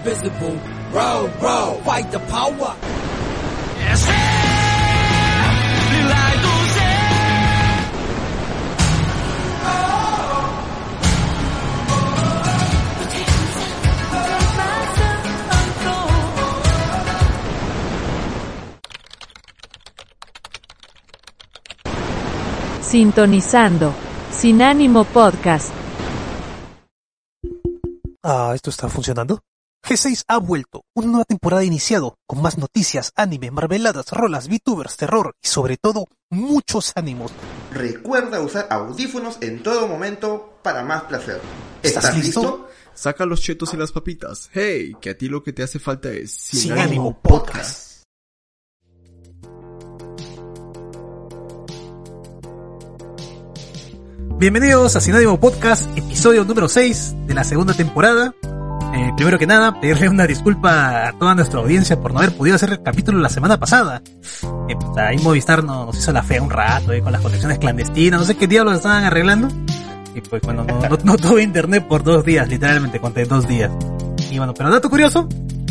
invisible. Row, row, fight the power. Yes, Sintonizando. Sin ánimo podcast. Ah, esto está funcionando. G6 ha vuelto, una nueva temporada iniciado, con más noticias, anime, marveladas, rolas, VTubers, terror y sobre todo, muchos ánimos. Recuerda usar audífonos en todo momento para más placer. ¿Estás listo? Saca los chetos y las papitas. Hey, que a ti lo que te hace falta es Sin, ánimo podcast. Bienvenidos a Sin ánimo podcast, episodio número 6 de la segunda temporada. Eh, primero que nada, pedirle una disculpa a toda nuestra audiencia por no haber podido hacer el capítulo la semana pasada. Eh, pues, ahí Movistar no- nos hizo la fe un rato eh, con las conexiones clandestinas, no sé qué diablos estaban arreglando. Y pues bueno, no, no, no tuve internet por dos días, literalmente conté dos días. Y bueno, pero dato curioso,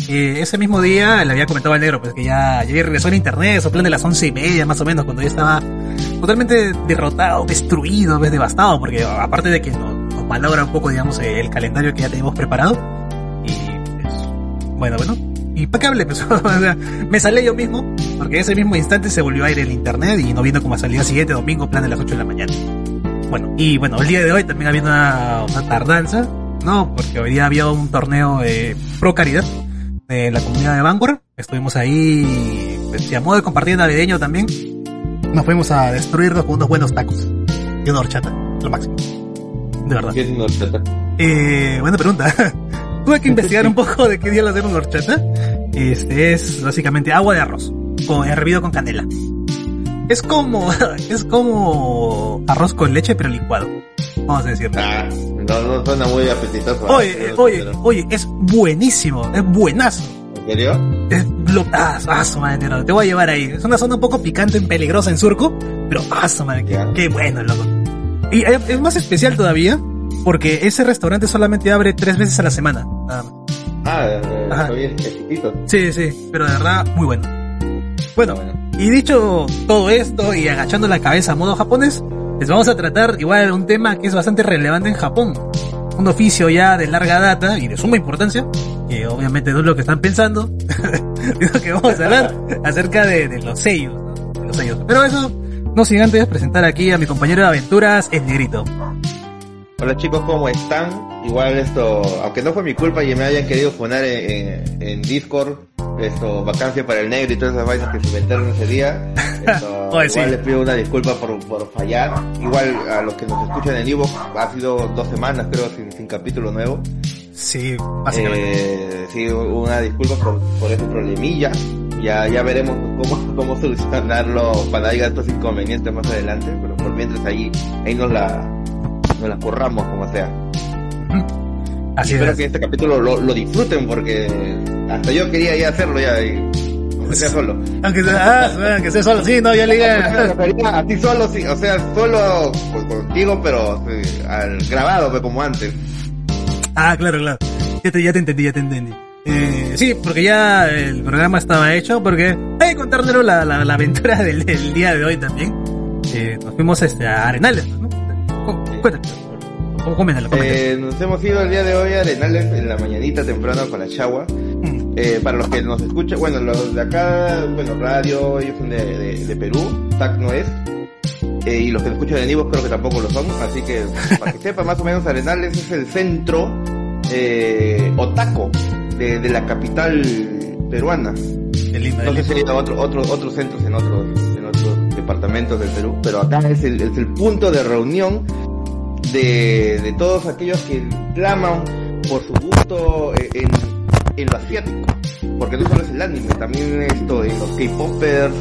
eh, ese mismo día le había comentado al negro pues que ya, ya regresó el internet, eso plan de las once y media más o menos, cuando ya estaba totalmente derrotado, destruido, ves, devastado, porque aparte de que nos, nos malogra un poco, digamos, el calendario que ya teníamos preparado. Y pues, bueno, bueno, impecable, pues, o sea, me salí yo mismo, porque ese mismo instante se volvió a ir el internet y no viendo como salía el siguiente domingo, plan de las 8 de la mañana. Bueno, y bueno, el día de hoy también había una, una tardanza, ¿no? Porque hoy día había un torneo eh, pro caridad de la comunidad de Vanguard. Estuvimos ahí, pues, y a modo de compartir navideño también. Nos fuimos a destruirnos con unos buenos tacos. Y una horchata, lo máximo. De verdad. ¿Qué es una horchata? Eh, buena pregunta. Tuve que investigar un poco de qué día la hacemos horchata. Este es básicamente agua de arroz, con hervido con canela. Es como, es como arroz con leche pero licuado. Vamos a decirlo. Ah, no, no suena muy apetitoso. Oye, ¿eh? eh, oye, oye, es buenísimo, es buenazo. ¿En serio? Es lo, ah, ah, su madre, no, te voy a llevar ahí. Es una zona un poco picante y peligrosa en surco, pero ah, su madre, qué, qué bueno, loco. Y es, es más especial todavía, porque ese restaurante solamente abre tres veces a la semana. nada más. Ah, eh, Ajá. soy exquisito. Sí, sí, pero de verdad, muy bueno. Bueno, Bueno. y dicho todo esto y agachando la cabeza a modo japonés, les vamos a tratar igual un tema que es bastante relevante en Japón. Un oficio ya de larga data y de suma importancia, que obviamente no es lo que están pensando, sino que vamos a hablar acerca de, de los sellos, ¿no? De los sellos. Pero eso, no sin antes presentar aquí a mi compañero de aventuras, el negrito. Hola chicos, ¿cómo están? Igual esto, aunque no fue mi culpa y me hayan querido poner en, en- en Discord, esto, vacancia para el negro y todas esas vainas que se inventaron ese día. Esto, Oye, igual sí. les pido una disculpa por, por fallar. Igual a los que nos escuchan en vivo, ha sido dos semanas creo sin, sin capítulo nuevo. Sí, básicamente. Eh, sí, una disculpa por, por ese problemilla. Ya, ya veremos cómo, cómo solucionarlo para haya estos inconvenientes más adelante, pero por mientras ahí, ahí nos la, nos la curramos como sea. Así Espero es. que este capítulo lo, lo disfruten porque hasta yo quería ya hacerlo ya y aunque sea solo. Aunque sea, ah, aunque sea solo, sí, no, ya le. Prefería Así solo, sí, o sea, solo contigo, pero sí, al grabado, pues, como antes. Ah, claro, claro. Ya te, ya te entendí, ya te entendí. Eh, sí, porque ya el programa estaba hecho, porque hay que la, la aventura del, del día de hoy también. Eh, nos fuimos este, a Arenales, ¿no? Cu- Cuéntame, ¿cómo coméntalo, coméntalo. Eh, nos hemos ido el día de hoy a Arenales en la mañanita temprano con la chagua. Mm, Eh, para los que nos escuchan, bueno, los de acá, bueno, radio, ellos son de, de, de Perú, TAC no es. Eh, y los que nos escuchan en Ivo creo que tampoco lo son, así que para que sepa más o menos Arenales es el centro eh, otaco de, de la capital peruana. qué lindo, No sé si hay otro, otro, otros centros en otros, en otros departamentos del Perú, pero acá es el, es el punto de reunión de, de todos aquellos que claman por su gusto eh, en en lo asiático. Porque no solo es el anime, también esto en los K-popers.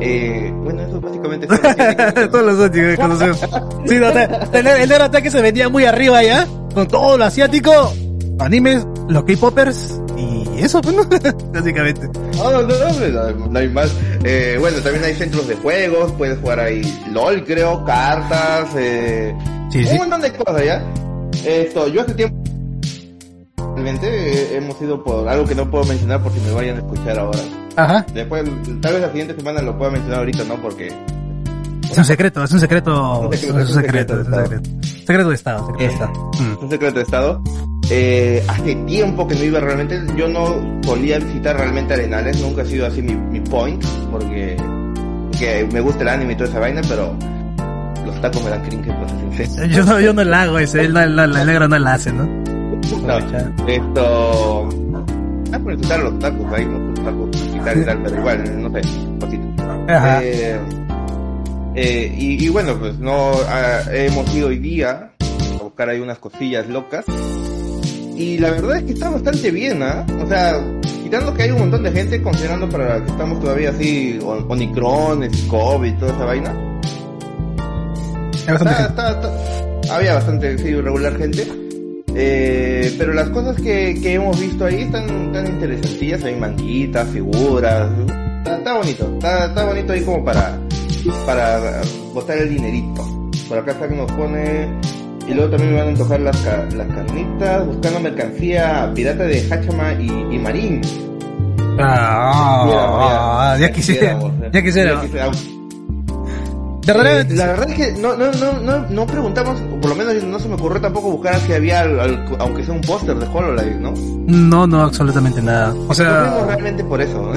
Eh, bueno, eso básicamente es todo lo asiático. Todos los asiáticos que conocemos. Sí, no, el ataque se vendía muy arriba ya, con todo lo asiático, animes, los K-popers y eso, pues, ¿no? Básicamente. No, no, no, no, no, no hay más. Eh, bueno, también hay centros de juegos, puedes jugar ahí LOL, creo, cartas, eh, Sí, un montón de cosas, ¿ya? Esto, yo hace tiempo, realmente eh, hemos ido por algo que no puedo mencionar porque me vayan a escuchar ahora. Ajá. Después, tal vez la siguiente semana lo pueda mencionar ahorita, ¿no? Porque Es un secreto, es un secreto, es secreto, un secreto, es un secreto. Secreto de Estado, secreto de Eh. Estado. Mm. es un secreto de estado. Eh, hace tiempo que no iba realmente, yo no solía visitar realmente Arenales, nunca ha sido así mi, mi point, porque, porque me gusta el anime y toda esa vaina, pero los tacos me dan cringe, sincero. Yo no, yo no la hago ese, él no, no, el negro no la hace, ¿no? No, esto... Ah, por quitar los tacos ahí. Los tacos, quitar y tal, pero igual, no sé, cosito. Ajá. Eh, eh, y, y bueno, pues no ah, hemos ido hoy día a buscar ahí unas cosillas locas. Y la verdad es que está bastante bien, ¿ah? O sea, quitando que hay un montón de gente, considerando para que estamos todavía así, o- Omicron, COVID y toda esa vaina. Hay bastante Está- gente. está- está- había bastante, sí, regular gente. Eh, pero las cosas que, que hemos visto ahí están tan interesantillas, hay manguitas, figuras, está, bonito, está, está bonito ahí como para, para botar el dinerito. Por acá está que nos pone, y luego también me van a antojar las, las carnitas, buscando mercancía pirata de Hachama y, y Marín. Ah, ya quisiera, ya quisiera. De Eh, verdad, la verdad es que no, no, no, no, no preguntamos, o por lo menos no se me ocurrió tampoco buscar si había, al- al- aunque sea un póster de HoloLens, ¿no? no, no, absolutamente nada. O No fuimos sea, realmente por eso.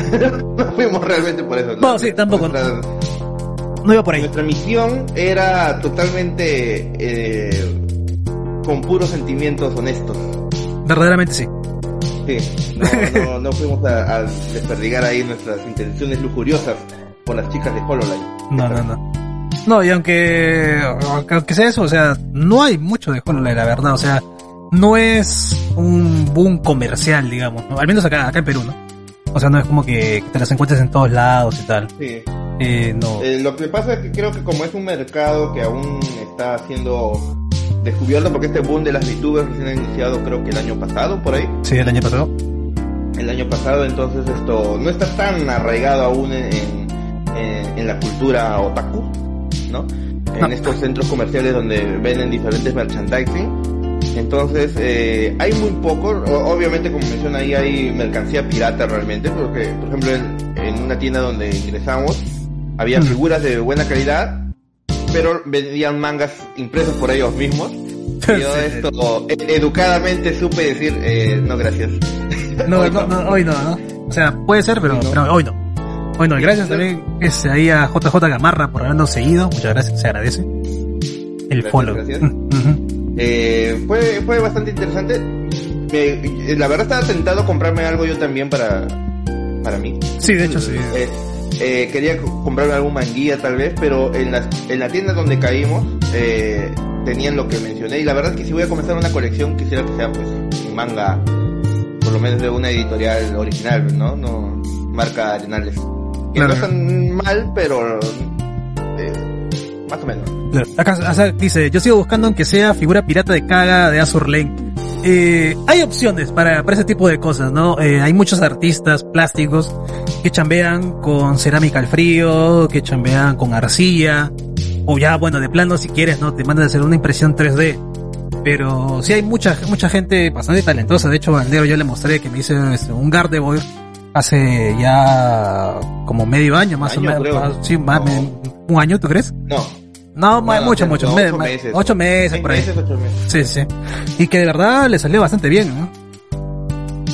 no fuimos realmente por eso. No, sí, tampoco. Nuestra, no iba por ahí. nuestra misión era totalmente eh, con puros sentimientos honestos. Verdaderamente sí. Sí, no, no, no fuimos a, a desperdigar ahí nuestras intenciones lujuriosas por las chicas de HoloLens. No, no, no. No, y aunque, aunque sea eso, o sea, no hay mucho de HoloLens, la verdad, o sea, no es un boom comercial, digamos, ¿no? Al menos acá, acá en Perú, ¿no? O sea, no es como que te las encuentres en todos lados y tal. Sí. Eh, no. Eh, lo que pasa es que creo que como es un mercado que aún está siendo descubierto porque este boom de las VTubers recién ha iniciado creo que el año pasado por ahí Sí, el año pasado. el año pasado entonces esto no está tan arraigado aún en, en, en la cultura otaku ¿no? en estos centros comerciales donde venden diferentes merchandising entonces eh, hay muy poco obviamente como menciona ahí hay mercancía pirata realmente porque por ejemplo en, en una tienda donde ingresamos había figuras de buena calidad pero vendían mangas impresos por ellos mismos y yo esto educadamente supe decir eh, no gracias No, Hoy no, no. hoy no, ¿no? O sea, puede ser, pero, no. pero hoy no. Hoy no. Y gracias también este, ahí a JJ Gamarra por habernos seguido. Muchas gracias, se agradece. El Gracias, follow. gracias. Ujú. Eh, fue, fue bastante interesante. Me- la verdad estaba tentado comprarme algo yo también para, para mí. Sí, de hecho sí. Eh, eh, quería co- comprarme algún manguía tal vez, pero en la, en la tienda donde caímos eh, tenían lo que mencioné y la verdad es que si voy a comenzar una colección quisiera que sea pues manga, por lo menos de una editorial original, ¿no? No marca Arenales. Que Claro. no están mal, pero eh, más o menos. Claro. Acá o sea, dice, yo sigo buscando aunque sea figura pirata de caga de Azur Lane. Eh, hay opciones para, para ese tipo de cosas, ¿no? Eh, hay muchos artistas plásticos que chambean con cerámica al frío, que chambean con arcilla, o ya, bueno, de plano, si quieres, ¿no? Te mandan a hacer una impresión 3D. Pero sí hay mucha, mucha gente bastante talentosa. De hecho, Valdero yo le mostré que me hice este, un Gardevoir hace ya como medio año, más Año, o menos. más- Sí, más, No. un año, ¿tú crees? No. No, ma- no, mucho, no, mucho. ocho meses. ocho meses por ahí. meses, ocho meses. Sí, sí. Y que de verdad le salió bastante bien, ¿no?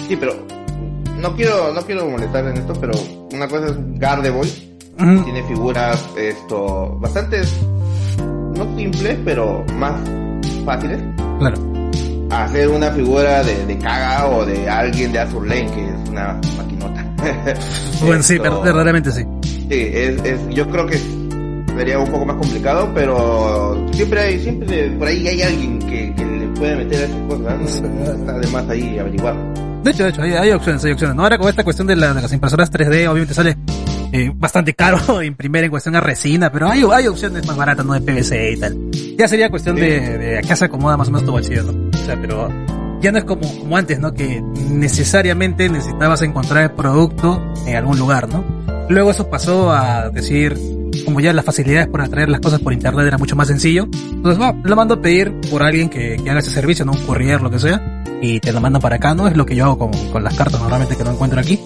Sí, pero no quiero, no quiero molestar en esto, pero una cosa es Gardevoir, Ujú. tiene figuras esto bastante no simples, pero más fáciles. Claro. A Hacer una figura de, de Kaga o de alguien de Azur Lane, que es una maquinota. Bueno, sí, Esto- ver- verdaderamente sí. Sí, es, es, yo creo que sería un poco más complicado, pero siempre hay, siempre por ahí hay alguien que, que le puede meter a esas cosas, ¿no? está de más ahí averiguar. De hecho, de hecho, hay, hay opciones, hay opciones. ¿no? Ahora con esta cuestión de, la- de las impresoras 3D, obviamente sale eh, bastante caro imprimir en cuestión a resina, pero hay, hay opciones más baratas, ¿no? De PVC y tal. Ya sería cuestión de, de a qué se acomoda más o menos tu bolsillo, ¿no? Sea, pero ya no es como, como antes, ¿no? Que necesariamente necesitabas encontrar el producto en algún lugar, ¿no? Luego eso pasó a decir, como ya las facilidades por atraer las cosas por internet era mucho más sencillo, entonces va, lo mando a pedir por alguien que, que haga ese servicio, ¿no? Un courier, lo que sea, y te lo mandan para acá, ¿no? Es lo que yo hago con, con las cartas normalmente que no encuentro aquí.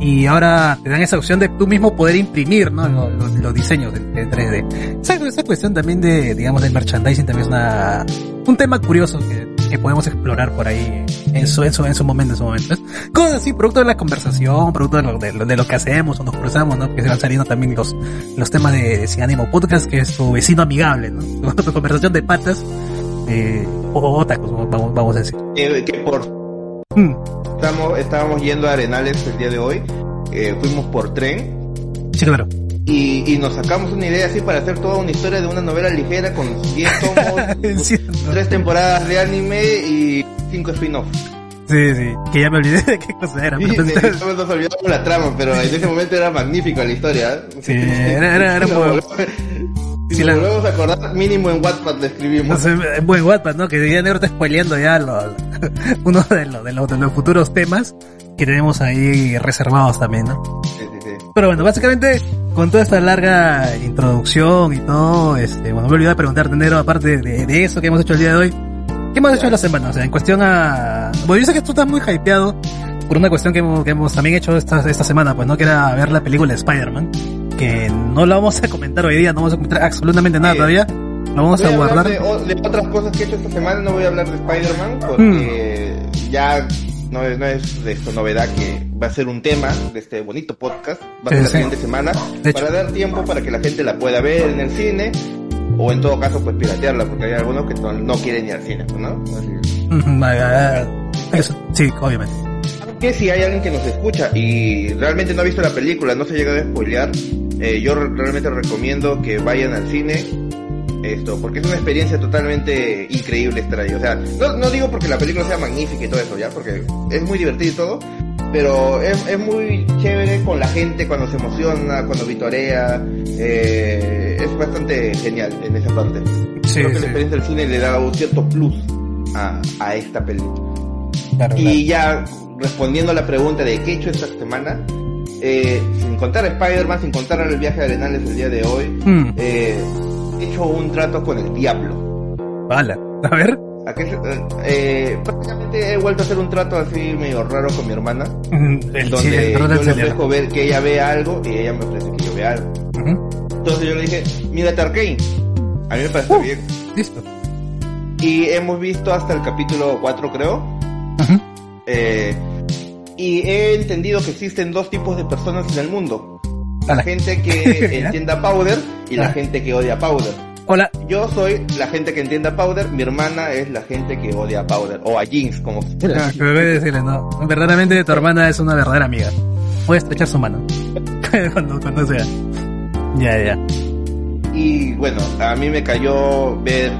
Y ahora te dan esa opción de tú mismo poder imprimir, ¿no? Los, los- los diseños de, de 3D. Esa, esa cuestión también de, digamos, del merchandising también es una, un tema curioso que, que podemos explorar por ahí en su, en su, en su momento, en su momento. Cosas así, producto de la conversación, producto de lo, de, de lo que hacemos o nos cruzamos, ¿no? Que se van saliendo también los, los temas de Sin Ánimo Podcast, que es tu vecino amigable, ¿no? Tu conversación de patas, eh, o otakus, vamos, vamos a decir. Que, que por estamos, estábamos yendo a Arenales el día de hoy, eh, fuimos por tren sí, claro. y, y nos sacamos una idea así para hacer toda una historia de una novela ligera con 10 tomos, Sí, tres temporadas de anime y cinco spin-offs. sí, sí, que ya me olvidé de qué cosa era. Y pero todos nos olvidamos la trama, pero en ese momento era magnífica la historia. ¿eh? Sí, era- era- era muy- Si nos la- volvemos a acordar, mínimo en Wattpad lo escribimos. Sé, buen Wattpad, ¿no? Que ya negro está spoileando ya lo- uno de, los de, los de los futuros temas que tenemos ahí reservados también, ¿no? Sí, sí, sí. Pero bueno, básicamente, con toda esta larga introducción y todo, este, bueno, me olvidé de preguntarte, Negro, aparte de, de eso que hemos hecho el día de hoy, ¿qué hemos hecho en la semana? O sea, en cuestión a... Bueno, yo sé que tú estás muy hypeado por una cuestión que hemos, que hemos también hecho esta, esta semana, pues, ¿no? Que era ver la película de Spider-Man, que no la vamos a comentar hoy día, no vamos a comentar absolutamente nada Sí. todavía, lo vamos Voy a a guardar. de, de otras cosas que he hecho esta semana, no voy a hablar de Spider-Man porque Hmm. ya no es, no es de esto novedad que va a ser un tema de este bonito podcast, va a Sí, ser la sí. siguiente semana, para dar tiempo para que la gente la pueda ver en el cine o en todo caso pues piratearla porque hay algunos que no, quieren ir al cine, pues, ¿no? Eso, sí, obviamente. que si hay alguien que nos escucha y realmente no ha visto la película, no se llega a spoilear, eh, yo re- realmente recomiendo que vayan al cine. Esto, porque es una experiencia totalmente increíble estar ahí. O sea, no, no digo porque la película sea magnífica y todo eso, ya, porque es muy divertido y todo, pero es, es muy chévere con la gente cuando se emociona, cuando vitorea, eh, es bastante genial en esa parte. Sí, Creo que sí. la experiencia del cine le da un cierto plus a, a esta película. Claro, Y ya respondiendo a la pregunta de qué he hecho esta semana, eh, sin contar a Spider-Man, sin contar el viaje a Arenales el día de hoy, Mm, eh, he hecho un trato con el diablo. vale. A ver. ¿A qué se- eh, eh, prácticamente he vuelto a hacer un trato así medio raro con mi hermana, Mm, El, donde el yo le ofrezco ver que ella vea algo y ella me ofrece que yo vea algo. Entonces yo le dije, mírate Arkane. A mí me parece Uh. bien. Listo. Y hemos visto hasta el capítulo 4 creo, Ujú. Eh, y he entendido que existen dos tipos de personas en el mundo. La gente que entienda Powder y la gente que odia Powder. Hola. Yo soy la gente que entiende a Powder, mi hermana es la gente que odia a Powder, o a Jinx, como se Ah, que me voy a decirle, no. Verdaderamente tu hermana es una verdadera amiga. Voy a estrechar su mano. cuando, cuando sea. Ya, ya. Y bueno, a mí me cayó ver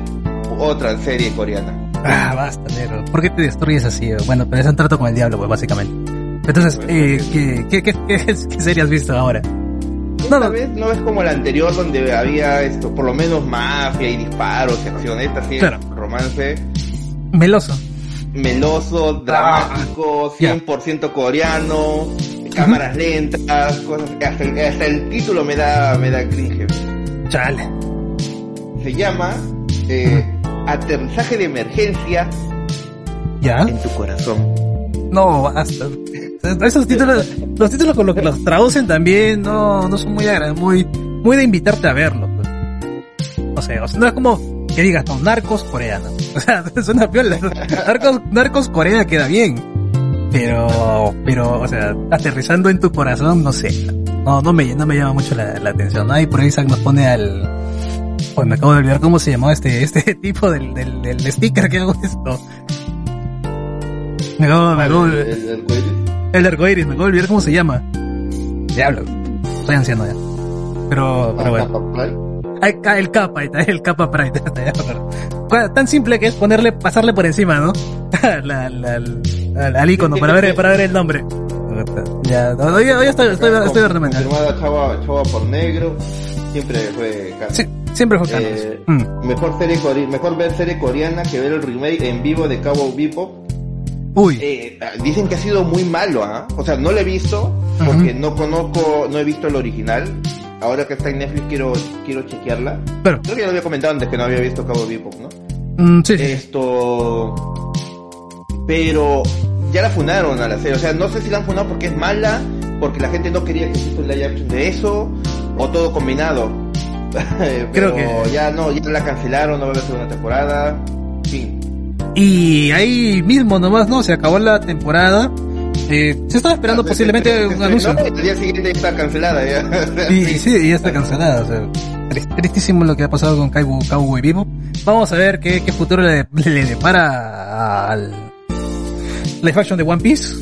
otra serie coreana. Ah, basta, negro. ¿Por qué te destruyes así? Bueno, pero es un trato con el diablo, pues, básicamente. Entonces, eh, ¿qué, qué, qué, qué, qué serie has visto ahora? No, Esta no. vez no es como la anterior donde había esto, por lo menos mafia y disparos, y acción. Esta sí Claro. romance Meloso. meloso, dramático, ya. 100% coreano, cámaras lentas, cosas, hasta el, hasta el título me da, me da cringe. Chale. Se llama eh, Aterrizaje de emergencia ¿Ya? en tu corazón. No, basta. Esos títulos, los títulos con los que los traducen también no, no son muy muy, muy de invitarte a verlo. pues. O sea, o sea, no es como que digas, no, narcos coreana. O sea, suena piola. Narcos, narcos coreana queda bien. Pero, pero, o sea, aterrizando en tu corazón, no sé. No, no me, no me llama mucho la, la atención. Ahí por ahí Isaac nos pone al, pues me acabo de olvidar cómo se llamó este, este tipo del, del, del sticker que hago esto. Me acabo, me acabo de- El- el- el arcoiris, me acabo de olvidar cómo se llama. Diablo. Soy anciano ya. Pero, pero bueno. El, ca- el capa, el capa pride. Tan simple que es ponerle, pasarle por encima, ¿no? la, la, al, al icono para ver, para ver el nombre. Ya, hoy, hoy estoy, estoy, estoy. Confirmada Chava, Chava por negro. Siempre fue canon. Sí, siempre fue canon. Eh, Mm. mejor serie core- mejor ver serie coreana que ver el remake en vivo de Cabo Bebop. Uy, Eh, dicen que ha sido muy malo, ¿ah? O sea, no lo he visto porque no conozco, no he visto el original. Ahora que está en Netflix quiero quiero chequearla. pero, Creo que ya lo había comentado antes que no había visto Cabo Bebop, ¿no? mm, sí. Esto. Pero ya la fundaron a la serie. O sea, no sé si la han fundado porque es mala, porque la gente no quería que exista un live action de eso, o todo combinado. Pero Creo que- ya no, ya la cancelaron, no va a haber segunda temporada. Fin. Y ahí mismo nomás, ¿no? Se acabó la temporada. Eh, se estaba esperando posiblemente un anuncio. No, el día siguiente ya está cancelada ya. Y, sí, y ya está cancelada. O sea, tris- tristísimo lo que ha pasado con Cowboy, Cowboy Vivo. Vamos a ver qué, qué futuro le, le depara al live action de One Piece.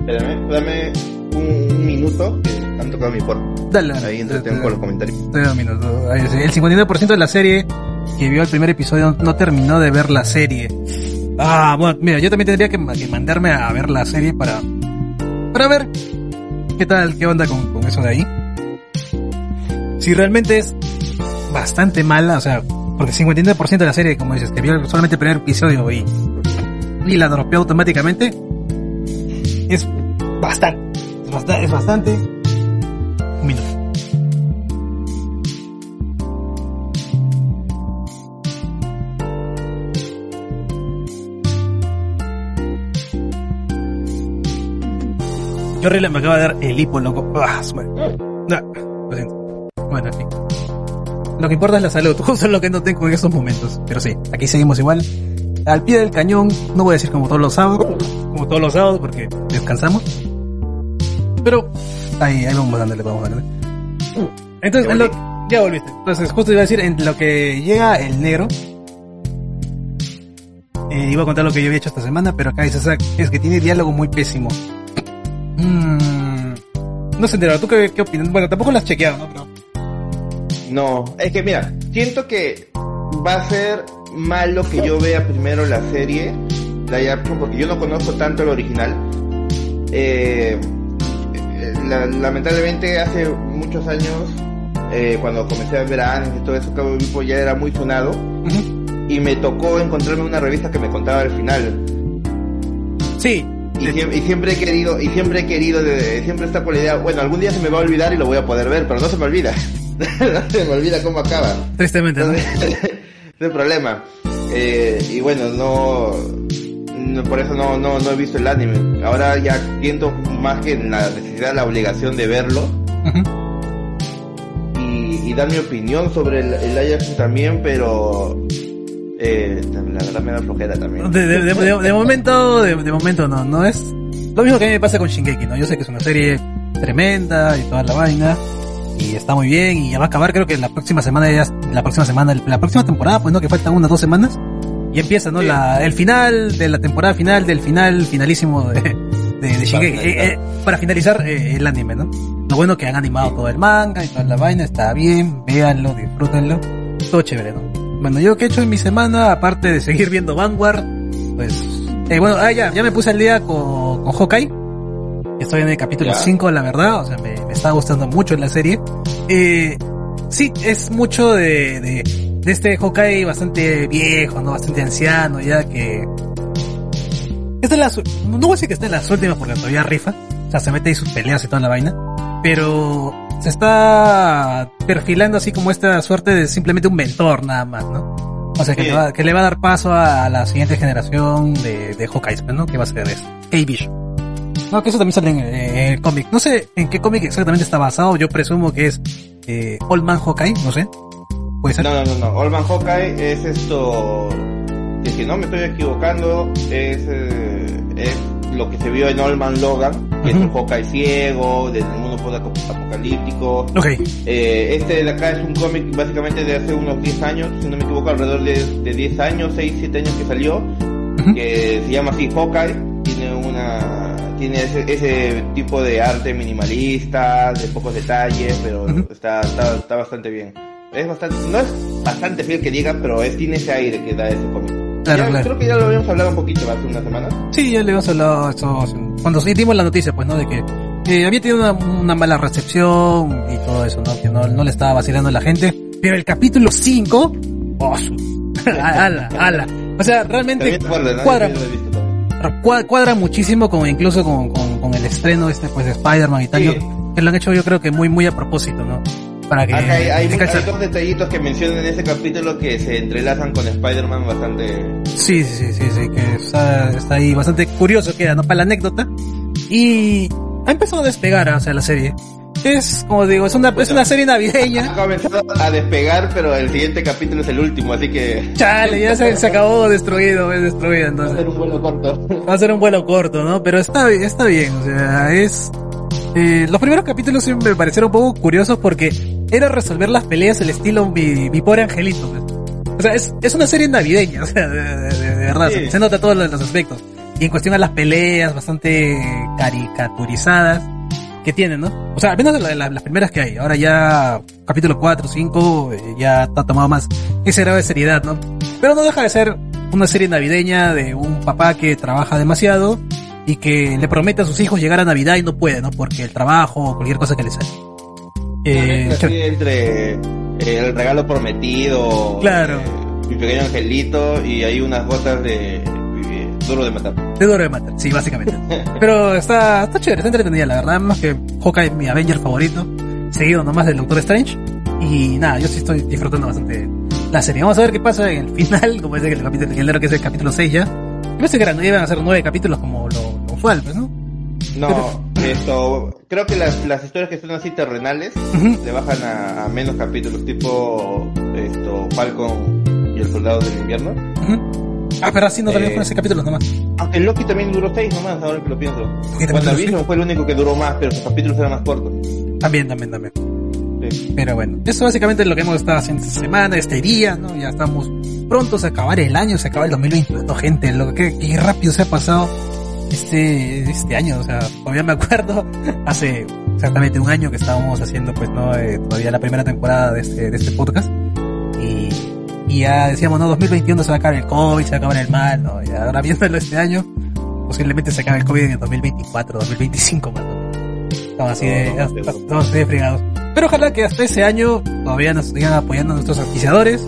Espérame, dame un, un minuto que han tocado mi puerta. Dale. Ahí entretengo con los comentarios. El 59% de la serie que vio el primer episodio no terminó de ver la serie. Ah, bueno, mira, yo también tendría que, ma- que mandarme a ver la serie para, para ver qué tal, qué onda con, con eso de ahí. Si realmente es bastante mala, o sea, porque 59% de la serie, como dices, que vio solamente el primer episodio y, y la dropeó automáticamente, es bastante, es bastante, es bastante. Un minuto. Yo horrible me acaba de dar el hipo, loco. Ah, madre. Ah, lo siento. Bueno, en fin. Lo que importa es la salud, justo es lo que no tengo en esos momentos. Pero sí, aquí seguimos igual. Al pie del cañón, no voy a decir como todos los sábados, como todos los sábados porque descansamos. Pero ahí, ahí vamos dándole, vamos dándole. Entonces, Ya en lo- ya volviste. Entonces, justo iba a decir, en lo que llega el negro, eh, iba a contar lo que yo había hecho esta semana, pero acá dice es que tiene diálogo muy pésimo. Mm, no sé, entero, ¿tú qué, qué opinas? Bueno, tampoco lo has chequeado, ¿no? Pero, No, es que mira, siento que va a ser malo que yo vea primero la serie, la porque yo no conozco tanto el original. Eh, la- lamentablemente hace muchos años, eh, cuando comencé a ver anime y todo eso, Cabo Vivo ya era muy sonado, y me tocó encontrarme una revista que me contaba el final. Sí, Y, y siempre he querido, y siempre he querido, de- siempre está con la idea, bueno, algún día se me va a olvidar y lo voy a poder ver, pero no se me olvida. no se me olvida cómo acaba. tristemente, ¿no? Entonces, es el problema. Eh, y bueno, no, no- por eso no, no, no he visto el anime. Ahora ya siento más que la necesidad, la obligación de verlo y, y dar mi opinión sobre el, el también, pero eh, la verdad me da flojera también. De, de- de- de- de momento, de, de momento no, no es lo mismo que a mí me pasa con Shingeki, ¿no? Yo sé que es una serie tremenda y toda la vaina y está muy bien y ya va a acabar creo que la próxima semana ya, la próxima semana, la próxima temporada, pues no, que faltan unas dos semanas y empieza, ¿no? Sí. La, el final de la temporada final del final finalísimo de, de, de Shingeki, eh, eh, para finalizar eh, el anime, ¿no? Lo bueno que han animado todo el manga y toda la vaina, está bien, véanlo, disfrútenlo, todo chévere, ¿no? Bueno, yo que he hecho en mi semana, aparte de seguir viendo Vanguard, pues, eh, bueno, ah, ya, ya me puse al día con, con Hawkeye. Estoy en el capítulo Ya. 5, la verdad, o sea, me, me está gustando mucho la serie. Eh, sí, es mucho de, de, de este Hawkeye bastante viejo, ¿no? Bastante anciano, ya que... Esta es la, su- no voy a decir que está en las últimas porque todavía rifa. O sea, se mete ahí sus peleas y toda la vaina. Pero se está perfilando así como esta suerte de simplemente un mentor nada más, ¿no? O sea, que, le va, que le va a dar paso a la siguiente generación de, de pues, ¿no? Que va a ser eso. K-Vision. No, que eso también sale en, eh, en el cómic. No sé en qué cómic exactamente está basado. Yo presumo que es eh, Old Man Hawkeye, no sé. Puede ser. No, no, no, no. Old Man Hawkeye es esto. Que si no me estoy equivocando, es, eh, es lo que se vio en Old Man Logan, que es un Hawkeye ciego, del mundo post-apocalíptico. Ok. Eh, este de acá es un cómic básicamente de hace unos 10 años, si no me equivoco, alrededor de, de 10 años, 6, 7 años que salió, que se llama así Hawkeye, tiene una tiene ese, ese tipo de arte minimalista, de pocos detalles, pero está, está, está bastante bien. Es bastante, no es bastante fiel que diga, pero es, tiene ese aire que da ese cómic. Claro, Ya, claro. Creo que ya lo habíamos hablado un poquito hace unas semanas. Sí, ya le habíamos hablado eso cuando sí dimos la noticia, pues, ¿no? De que había tenido una, una mala recepción y todo eso, ¿no? Que no, no le estaba vacilando a la gente. Pero el capítulo 5, oh, ala, ala. O sea, realmente acuerdas, ¿no? cuadra, Yo lo he visto también. cua- cuadra muchísimo con incluso con, con, con el estreno este, pues, de Spider-Man y tal. Sí. Yo- que lo han hecho yo creo que muy, muy a propósito, ¿no? Para que... Acá hay, hay, dos detallitos que mencionan en ese capítulo que se entrelazan con Spider-Man bastante... Sí, sí, sí, sí, sí, que está, está ahí bastante curioso queda, ¿no? Para la anécdota. Y ha empezado a despegar, o sea, la serie. Es, como digo, es una, es una serie Ha navideña. comenzado a despegar, pero el siguiente capítulo es el último, así que... Chale, ya se, se acabó destruido, es destruido, Va a entonces. ser un vuelo corto. Va a ser un vuelo corto, ¿no? Pero está, está bien, o sea, es... Eh, los primeros capítulos sí me parecieron un poco curiosos porque era resolver las peleas el estilo mi, mi pobre angelito. pues. O sea, es, es una serie navideña, o sea, de, de- de- de verdad, Sí. se nota todos los, los aspectos. Y en cuestión a las peleas bastante caricaturizadas que tienen, ¿no? O sea, al menos la- la- las primeras que hay. Ahora ya, capítulo 4, 5, eh, ya está tomado más ese grado de seriedad, ¿no? Pero no deja de ser una serie navideña de un papá que trabaja demasiado y que le promete a sus hijos llegar a Navidad y no puede, ¿no? Porque el trabajo o cualquier cosa que le sale. Eh, entre eh, el regalo prometido, Claro. eh, mi pequeño angelito y hay unas gotas de duro de matar. de duro de matar, sí, básicamente. Pero está, está chévere, está entretenida, la verdad, más que Hawkeye es mi Avenger favorito, seguido nomás del Doctor Strange. Y nada, yo sí estoy disfrutando bastante la serie. Vamos a ver qué pasa en el final, como que el capítulo, el que es el capítulo 6 ya. Yo pensé que eran, iban a ser nueve capítulos como lo, lo usual, pues, ¿no? No, esto, creo que las, las historias que son así terrenales Ujú. le bajan a, a menos capítulos, tipo esto, Falcon y el Soldado del Invierno. Ah, pero así no también Eh, fueron seis capítulos nomás. Aunque Loki también duró seis nomás, ahora que lo pienso. Cuando duró Vision fue el único que duró más, pero sus capítulos eran más cortos. También, también, también. Sí. Pero bueno, eso básicamente es lo que hemos estado haciendo esta semana, este día, ¿no? Ya estamos prontos a acabar el año, se acaba el 2021, gente, lo que, qué rápido se ha pasado este, este año, o sea, todavía me acuerdo, hace exactamente un año que estábamos haciendo, pues, ¿no? Eh, todavía la primera temporada de este, de este podcast, y, y ya decíamos, no, 2021 se va a acabar el COVID, se va a acabar el mal, ¿no? Y ahora viéndolo este año, posiblemente se acabe el COVID en el 2024, 2025, más. Estamos así de, No, no, no, estamos así de fregados. Pero ojalá que hasta ese año todavía nos sigan apoyando nuestros auspiciadores.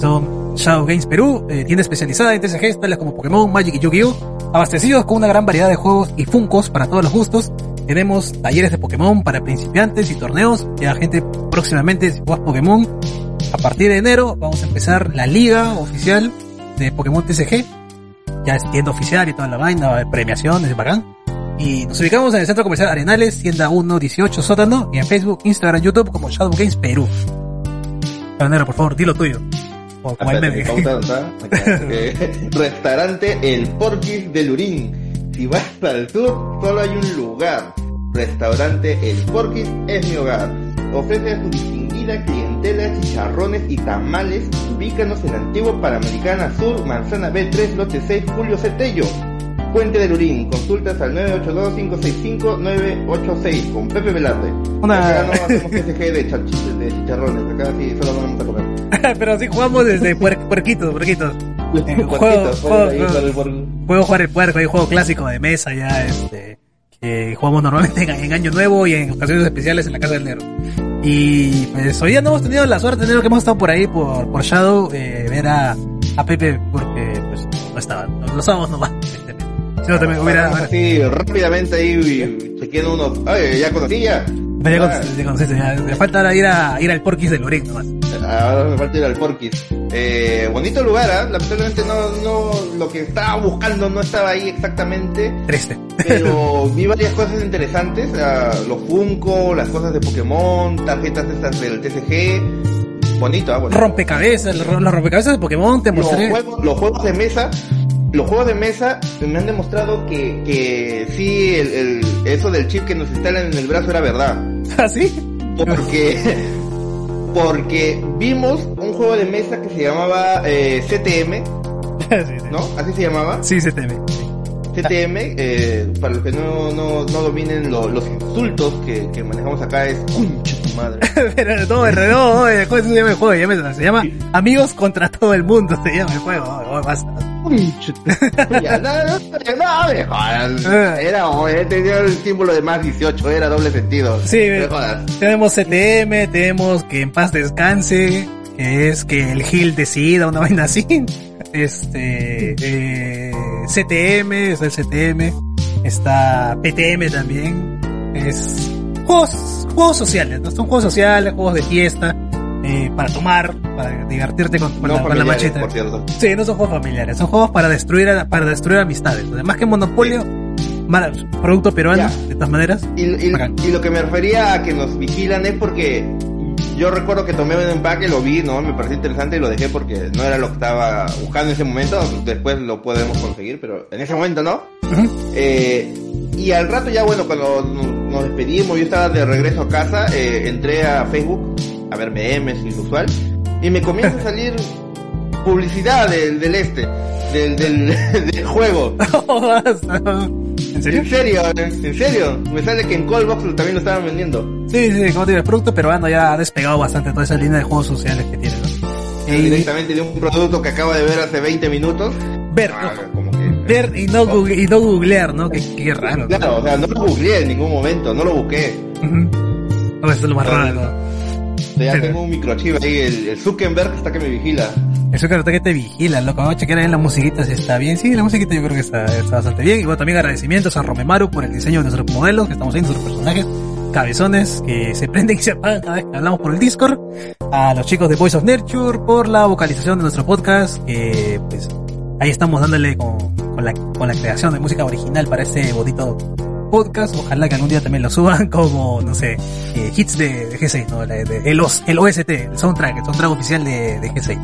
Son Shadow Games Perú, eh, tienda especializada en TCGs tales como Pokémon, Magic y Yu-Gi-Oh! Abastecidos con una gran variedad de juegos y funcos para todos los gustos. Tenemos talleres de Pokémon para principiantes y torneos. Ya gente próximamente, si juegas Pokémon, a partir de enero vamos a empezar la liga oficial de Pokémon TCG. Ya es tienda oficial y toda la vaina, premiaciones, es bacán. Y nos ubicamos en el Centro Comercial Arenales, tienda 118 sótano, y en Facebook, Instagram, YouTube como Shadow Games Perú. Carnero, por favor, dilo tuyo. O como el eh, Restaurante El Porquis de Lurín. Si vas al sur, solo hay un lugar. Restaurante El Porquis es mi hogar. Ofrece a su distinguida clientela chicharrones y tamales. Ubícanos en la antigua Panamericana Sur, Manzana B3, lote 6, Julio Cetello. Puente de Lurín, consultas al 982-565-986 con Pepe Velarde. Una- Acá no hacemos TCG de, de chicharrones, acá sí solo vamos a comer. Pero sí jugamos desde puer- puerquitos, puerquitos. Eh, juego, Puerquitos, juego, ahí, juego. por- Puedo jugar el puerco, hay juego clásico de mesa ya, este, que jugamos normalmente en, en Año Nuevo y en ocasiones especiales en la Casa del Negro. Y pues hoy día no hemos tenido la suerte de que hemos estado por ahí, por, por Shadow, eh, ver a, a Pepe, porque pues no estaba, no, lo sábados nomás. No, también hubiera, Pasamos así rápidamente ahí chequeando unos. Ay, ya conocía. ya, Ah, con- ya conociste, ya, me falta ahora ir a, ir al Porquis de nomás. Ahora me falta ir al Porquis. Eh, bonito lugar, ¿ah? Lamentablemente no, no, lo que estaba buscando no estaba ahí exactamente. Triste. Pero vi varias cosas interesantes. ah, los Funko, las cosas de Pokémon, tarjetas estas del TCG. Bonito, ¿ah? Bonito. Rompecabezas, los, ro- los rompecabezas de Pokémon, te los mostré. juegos, los juegos de mesa, los juegos de mesa me han demostrado que, que sí, el, el- eso del chip que nos instalan en el brazo era verdad. ¿Así? Porque, porque vimos un juego de mesa que se llamaba eh, CTM, sí, sí. ¿no? Así se llamaba. Sí, teme. CTM, eh, para los que no, no, no dominen lo- los insultos que, que manejamos acá es concha tu madre. Pero no, no, no, oye, ¿cómo se llama el juego? Se llama Amigos contra todo el mundo, se llama el juego. oye, oye, basta. Ya, no, no, no, me jodas. Era, eh, tenía el símbolo de más 18, era doble sentido. Sí, me eh, jodas. tenemos CTM, tenemos que en paz descanse, que es que el Gil decida una vaina así. Este, eh, CTM, es el CTM, está PTM también, es juegos, juegos sociales, ¿no? Son juegos sociales, juegos de fiesta, eh, para tomar, para divertirte con, con No la, con la macheta. por cierto. Sí, no son juegos familiares, son juegos para destruir, para destruir amistades. Además que Monopolio, mara- producto peruano, Ya. de todas maneras. Y, y- Bacán. y lo que me refería a que nos vigilan es porque yo recuerdo que tomé un empaque, lo vi, ¿no? Me pareció interesante y lo dejé porque no era lo que estaba buscando en ese momento. Después lo podemos conseguir, pero en ese momento no. Eh, y al rato ya, bueno, cuando nos nos despedimos, yo estaba de regreso a casa, eh, entré a Facebook a ver memes, inusual, y me comienza a salir publicidad del, del este, del, del, del juego. ¿En serio? En serio, en serio. Me sale que en Callbox también lo estaban vendiendo. Sí, sí, como te digo, el producto peruano ya ha despegado bastante toda esa línea de juegos sociales que tiene, ¿no? Y Directamente de un producto que acabo de ver hace 20 minutos. ver, Ah, como que... ver y no, google- y no googlear, ¿no? Qué, qué raro. ¿no? Claro, o sea, no lo googleé en ningún momento, no lo busqué. No, eso es lo más raro, ¿no? Ya tengo un microchip ahí, el, el Zuckerberg está que me vigila. Eso que que te vigila, loco. Vamos a chequear ahí en la musiquita si está bien. Sí, la musiquita yo creo que está, está bastante bien. Y bueno, también agradecimientos a Romemaru por el diseño de nuestros modelos, que estamos ahí, nuestros personajes cabezones que se prenden y se apagan cada vez que hablamos por el Discord. A los chicos de Voice of Nurture por la vocalización de nuestro podcast, que pues ahí estamos dándole con, con la, con la creación de música original para este bonito podcast. Ojalá que algún día también lo suban como, no sé, eh, hits de, de G6, ¿no? La- de- el, OS, el OST, el soundtrack, el soundtrack oficial de, de G6.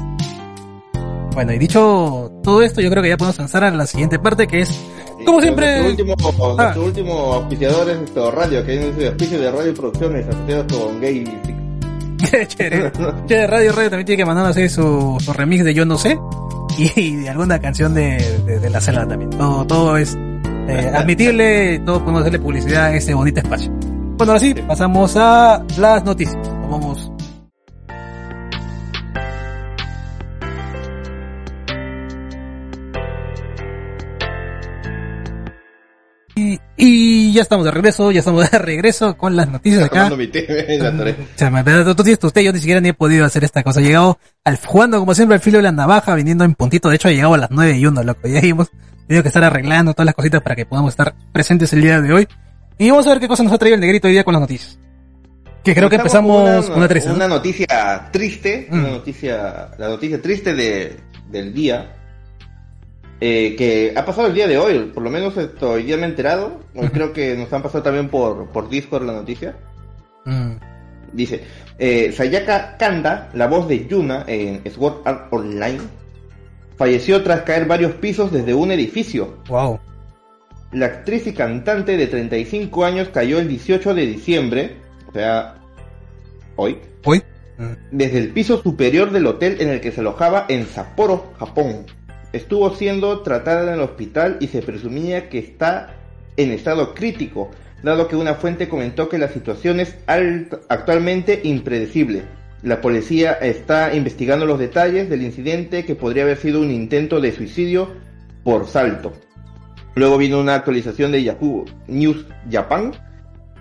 Bueno, y dicho todo esto, yo creo que ya podemos avanzar a la siguiente parte, que es, como siempre... Nuestro último, Ah. nuestro último auspiciador es radio, que es un auspicio de radio y producciones asociados con Gay chévere. Chévere, Radio Radio también tiene que mandarnos ahí su, su remix de Yo No Sé y, y de alguna canción de, de, de la selva también. Todo, todo es eh, admitible, todos podemos hacerle publicidad a este bonito espacio. Bueno, ahora sí, pasamos a las noticias. Vamos. Y, y ya estamos de regreso, ya estamos de regreso con las noticias acá. Mi me la usted, yo ni siquiera ni he podido hacer esta cosa. He llegado al, jugando como siempre al filo de la navaja, viniendo en puntito. De hecho, he llegado a las 9 y 1, loco. Ya hemos tenido que estar arreglando todas las cositas para que podamos estar presentes el día de hoy. Y vamos a ver qué cosa nos ha traído el negrito hoy día con las noticias. Que creo que empezamos con una triste. Una noticia triste, Mm. una noticia, la noticia triste de, del día, eh, que ha pasado el día de hoy, por lo menos esto, hoy día me he enterado, creo que nos han pasado también por, por Discord la noticia. Mm. Dice, eh, Sayaka Kanda, la voz de Yuna en Sword Art Online, falleció tras caer varios pisos desde un edificio. Wow. La actriz y cantante de 35 años cayó el 18 de diciembre, o sea, hoy. Mm. desde el piso superior del hotel en el que se alojaba en Sapporo, Japón. Estuvo siendo tratada en el hospital y se presumía que está en estado crítico, dado que una fuente comentó que la situación es actualmente impredecible. La policía está investigando los detalles del incidente que podría haber sido un intento de suicidio por salto. Luego vino una actualización de Yahoo News Japan,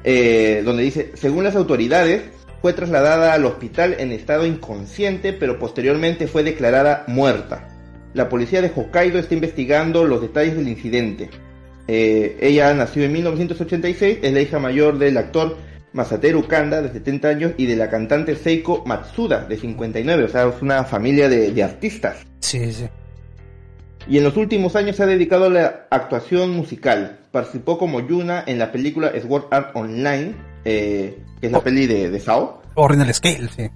eh, donde dice, según las autoridades, fue trasladada al hospital en estado inconsciente, pero posteriormente fue declarada muerta. La policía de Hokkaido está investigando los detalles del incidente. Eh, ella nació en 1986, es la hija mayor del actor Masateru Kanda, de 70 años, y de la cantante Seiko Matsuda, de 59, o sea, es una familia de, de artistas. Sí, sí. Y en los últimos años se ha dedicado a la actuación musical. Participó como Yuna en la película Sword Art Online, eh, que es la Oh. peli de, de Sao. Original Scale, sí.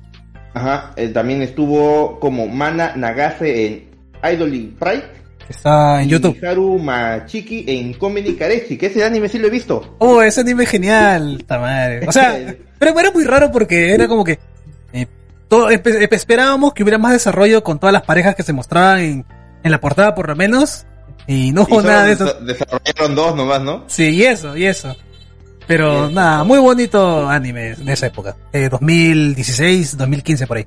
Ajá, él también estuvo como Mana Nagase en Idol Pride. Está en YouTube. Haru Machiki en Comedy Karechi, que ese anime sí lo he visto. Oh, ese anime es genial, madre. O sea, pero era muy raro porque era como que eh, todo, esperábamos que hubiera más desarrollo con todas las parejas que se mostraban en, en la portada por lo menos y no hubo nada de eso. desa- Desarrollaron dos nomás, ¿no? Sí, y eso, y eso. Pero nada, muy bonito anime de esa época. Eh, 2016, 2015 por ahí.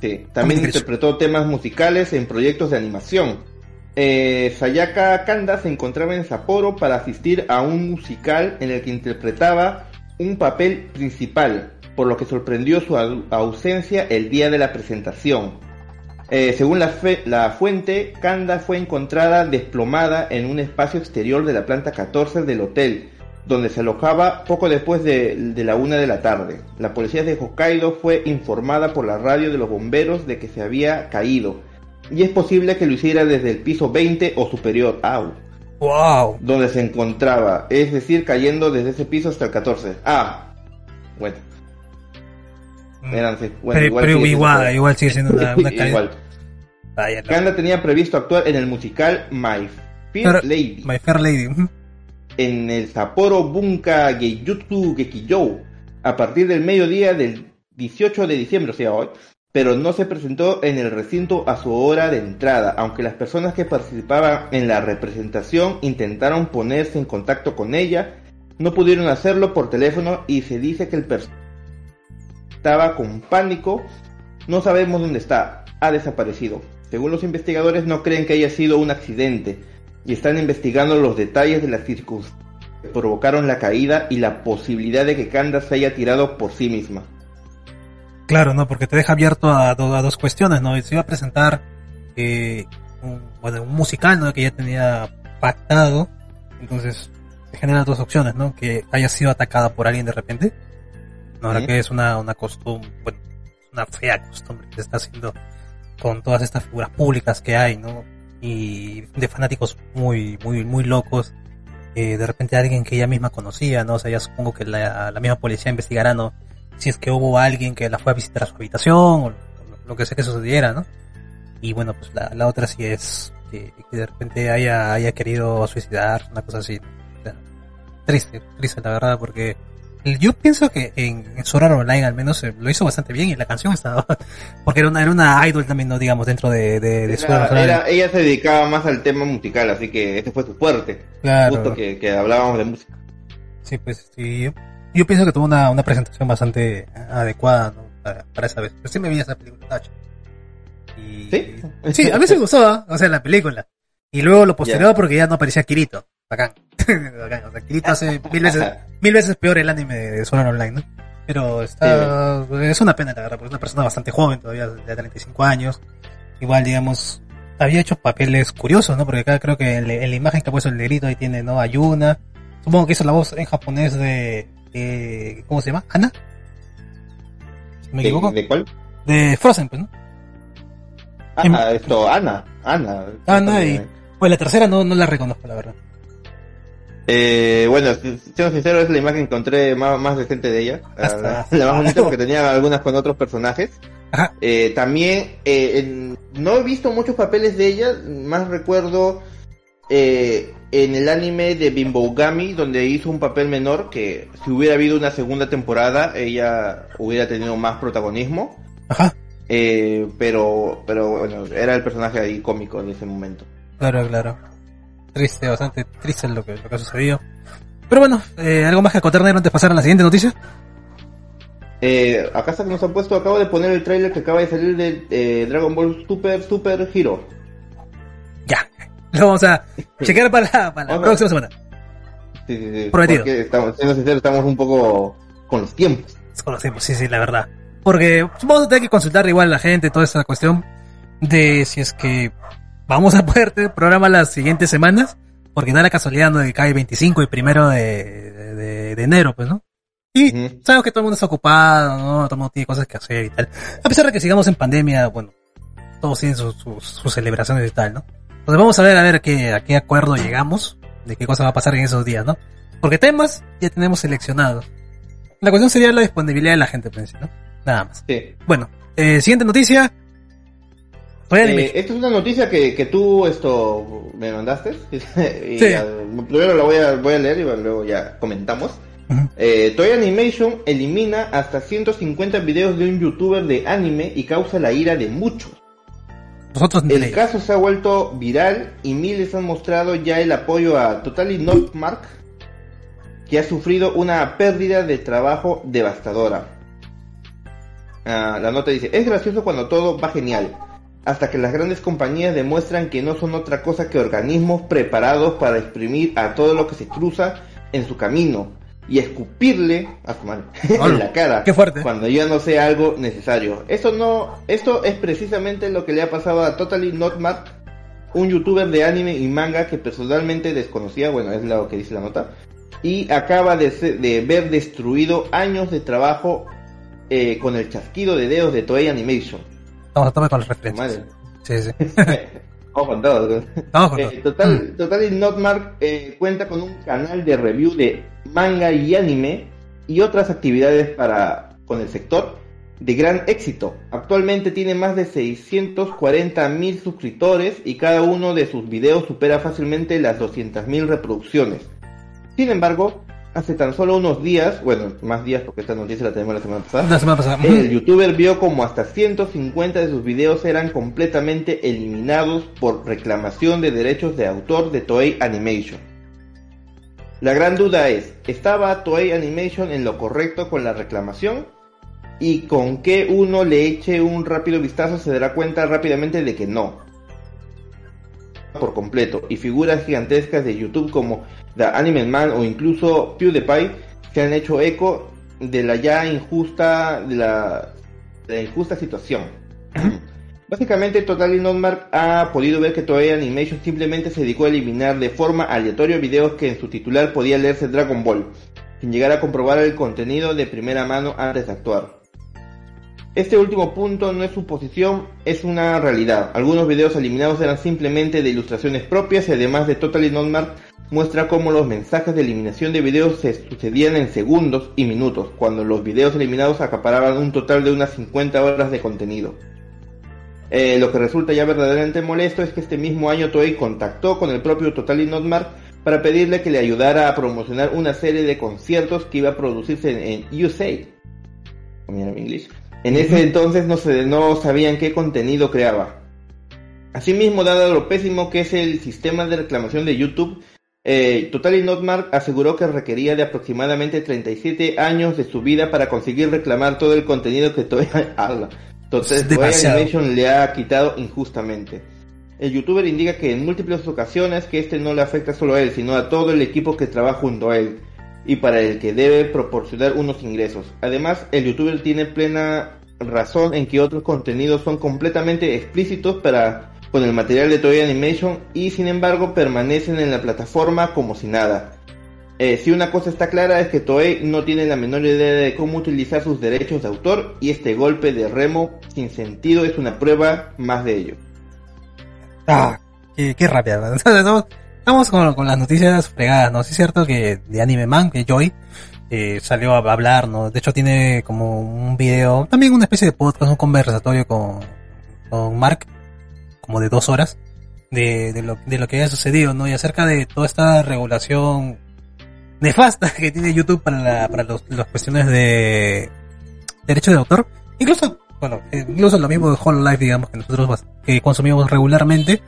Sí, también interpretó temas musicales en proyectos de animación. Eh, Sayaka Kanda se encontraba en Sapporo para asistir a un musical en el que interpretaba un papel principal, por lo que sorprendió su au- ausencia el día de la presentación. Eh, según la fuente, Kanda fue encontrada desplomada en un espacio exterior de la planta 14 del hotel, donde se alojaba poco después de, de la una de la tarde. La policía de Hokkaido fue informada por la radio de los bomberos de que se había caído, y es posible que lo hiciera desde el piso 20 o superior, au, ¡Wow! donde se encontraba, es decir, cayendo desde ese piso hasta el 14. Ah, bueno. Eran, sí, bueno, pero pero sigue igual, siendo- igual sigue siendo una, una caída. Igual. Vaya, Kanda tenía previsto actuar en el musical My Fair Pero- Lady My Fair Lady. en el Sapporo Bunka Geijutsu Gekijou a partir del mediodía del 18 de diciembre, o sea hoy, pero no se presentó en el recinto a su hora de entrada, aunque las personas que participaban en la representación intentaron ponerse en contacto con ella, no pudieron hacerlo por teléfono y se dice que el personaje estaba con pánico, no sabemos dónde está, ha desaparecido. Según los investigadores no creen que haya sido un accidente y están investigando los detalles de las circunstancias que provocaron la caída y la posibilidad de que Kanda se haya tirado por sí misma. Claro, ¿no? Porque te deja abierto a, do- a dos cuestiones, ¿no? Se iba a presentar eh, un, bueno, un musical, ¿no? Que ya tenía pactado. Entonces, se generan dos opciones, ¿no? Que haya sido atacada por alguien de repente. No, ahora que es una, una costumbre, bueno, una fea costumbre que se está haciendo con todas estas figuras públicas que hay, ¿no? Y de fanáticos muy, muy, muy locos. Eh, de repente alguien que ella misma conocía, ¿no? O sea, ya supongo que la, la misma policía investigará, ¿no? Si es que hubo alguien que la fue a visitar a su habitación o lo, que sea que sucediera, ¿no? Y bueno, pues la, la otra sí es que, que de repente haya, haya querido suicidar, una cosa así. O sea, triste, triste la verdad, porque yo pienso que en, en Sword Art Online al menos eh, lo hizo bastante bien y la canción estaba, porque era una, era una idol también, no digamos, dentro de, de, de Online. era- ella se dedicaba más al tema musical, así que ese fue su fuerte. Claro. Justo que, que hablábamos de música. Sí, pues sí. Yo, pienso que tuvo una, una presentación bastante adecuada ¿no? para, para esa vez. Pero sí me vi esa película, Nacho. Y... ¿Sí? Sí, a mí me gustó, ¿ah? o sea, la película. Y luego lo posterior porque ya no aparecía Kirito. Bacán. Bacán. O sea, Kirito hace mil veces, mil veces peor el anime de Sword Online, ¿no? Pero está, es una pena, la verdad, porque es una persona bastante joven, todavía de 35 años. Igual, digamos, había hecho papeles curiosos, ¿no? Porque acá creo que en, la- en la imagen que ha puesto el negrito ahí tiene, ¿no? Ayuna. Supongo que hizo la voz en japonés de, de- ¿cómo se llama? ¿Ana? Me ¿De, equivoco. de cuál? De Frozen, pues, ¿no? Ah, esto, Ana. Ana. Ana y, pues la tercera no, no la reconozco, la verdad. Eh, bueno, si- siendo sincero, es la imagen que encontré más, más decente de ella. Hasta- La, la más bonita porque tenía algunas con otros personajes. Ajá. Eh, también, eh, en- no he visto muchos papeles de ella, más recuerdo eh, en el anime de Bimbogami, donde hizo un papel menor, que si hubiera habido una segunda temporada, ella hubiera tenido más protagonismo. Ajá. Eh, pero, pero bueno, era el personaje ahí cómico en ese momento. Claro, claro. Triste, bastante triste lo que, lo que ha sucedido. Pero bueno, eh, ¿algo más que acotar antes de pasar a la siguiente noticia? Eh, acá está que nos ha puesto, acabo de poner el tráiler que acaba de salir de eh, Dragon Ball Super Super Hero. Lo vamos a chequear para la, para la próxima semana. Sí, sí, sí. Prometido. Porque estamos, siendo sinceros, estamos un poco con los tiempos. Conocemos, sí, sí, la verdad. Porque vamos a tener que consultar igual a la gente toda esa cuestión de si es que vamos a poder tener programa las siguientes semanas. Porque da la casualidad ¿no? de que cae 25 y primero de, de, de enero, pues, ¿no? Y Ujú. sabemos que todo el mundo está ocupado, ¿no? Todo el mundo tiene cosas que hacer y tal. A pesar de que sigamos en pandemia, bueno, todos tienen sus, sus, sus celebraciones y tal, ¿no? Entonces vamos a ver a ver qué, a qué acuerdo llegamos, de qué cosa va a pasar en esos días, ¿no? Porque temas ya tenemos seleccionados. La cuestión sería la disponibilidad de la gente, pues, ¿no? Nada más. Sí. Bueno, eh, siguiente noticia. Toy Eh, Animation. esta es una noticia que, que tú esto me mandaste. y Sí. ya, primero la voy a, voy a leer y luego ya comentamos. Eh, Toy Animation elimina hasta 150 videos de un youtuber de anime y causa la ira de muchos. Nosotros El caso se ha vuelto viral y miles han mostrado ya el apoyo a Totally Not Mark, que ha sufrido una pérdida de trabajo devastadora. Ah, la nota dice, es gracioso cuando todo va genial. hasta que las grandes compañías demuestran que no son otra cosa que organismos preparados para exprimir a todo lo que se cruza en su camino y escupirle a su madre en la cara Qué fuerte. cuando ya no sea algo necesario. Eso no, esto es precisamente lo que le ha pasado a Totally Not Mad, un youtuber de anime y manga que personalmente desconocía, bueno, es lo que dice la nota, y acaba de, se- de ver destruido años de trabajo eh, con el chasquido de dedos de Toei Animation. Vamos a tomar con las referencias. Madre. Sí, sí. Vamos con todo. Vamos con Eh. Total, Total Notmark eh, cuenta con un canal de review de manga y anime y otras actividades para con el sector de gran éxito. Actualmente tiene más de 640 mil suscriptores y cada uno de sus videos supera fácilmente las 200 mil reproducciones. Sin embargo, hace tan solo unos días, bueno, más días porque esta noticia la tenemos la semana pasada, La semana pasada. el youtuber vio como hasta 150 de sus videos eran completamente eliminados por reclamación de derechos de autor de Toei Animation. La gran duda es, ¿estaba Toei Animation en lo correcto con la reclamación? Y con que uno le eche un rápido vistazo se dará cuenta rápidamente de que no. Por completo, y figuras gigantescas de YouTube como The Anime Man o incluso PewDiePie se han hecho eco de la ya injusta, de la, de la injusta situación. Básicamente Total Notmark ha podido ver que Toei Animation simplemente se dedicó a eliminar de forma aleatoria videos que en su titular podía leerse Dragon Ball, sin llegar a comprobar el contenido de primera mano antes de actuar. Este último punto no es suposición, es una realidad. Algunos videos eliminados eran simplemente de ilustraciones propias y además de Totally Notmark muestra cómo los mensajes de eliminación de videos se sucedían en segundos y minutos, cuando los videos eliminados acaparaban un total de unas 50 horas de contenido. Eh, lo que resulta ya verdaderamente molesto es que este mismo año Toei contactó con el propio Totally Notmark para pedirle que le ayudara a promocionar una serie de conciertos que iba a producirse en, en USA. Mira mi inglés. En ese entonces no, se, no sabían qué contenido creaba. Asimismo, dado lo pésimo que es el sistema de reclamación de YouTube, eh, Totally Notmark aseguró que requería de aproximadamente 37 años de su vida para conseguir reclamar todo el contenido que Toei, habla. Total, Es Toei demasiado. Animation le ha quitado injustamente. El youtuber indica que en múltiples ocasiones que este no le afecta solo a él, sino a todo el equipo que trabaja junto a él y para el que debe proporcionar unos ingresos. Además, el youtuber tiene plena razón en que otros contenidos son completamente explícitos para con el material de Toei Animation y sin embargo permanecen en la plataforma como si nada. Eh, si una cosa está clara es que Toei no tiene la menor idea de cómo utilizar sus derechos de autor y este golpe de remo sin sentido es una prueba más de ello. Ah, qué, qué rápida. Estamos, con, las noticias fregadas, ¿no? Sí es cierto que de Anime Man, que Joy, eh, salió a hablar, ¿no? De hecho tiene como un video, también una especie de podcast, un conversatorio con, con Mark, como de dos horas, de, lo, de lo que haya sucedido, ¿no? Y acerca de toda esta regulación nefasta que tiene YouTube para, la, para los, las cuestiones de derecho de autor. Incluso, bueno, eh, incluso lo mismo de Hololive, digamos, que nosotros que consumimos regularmente,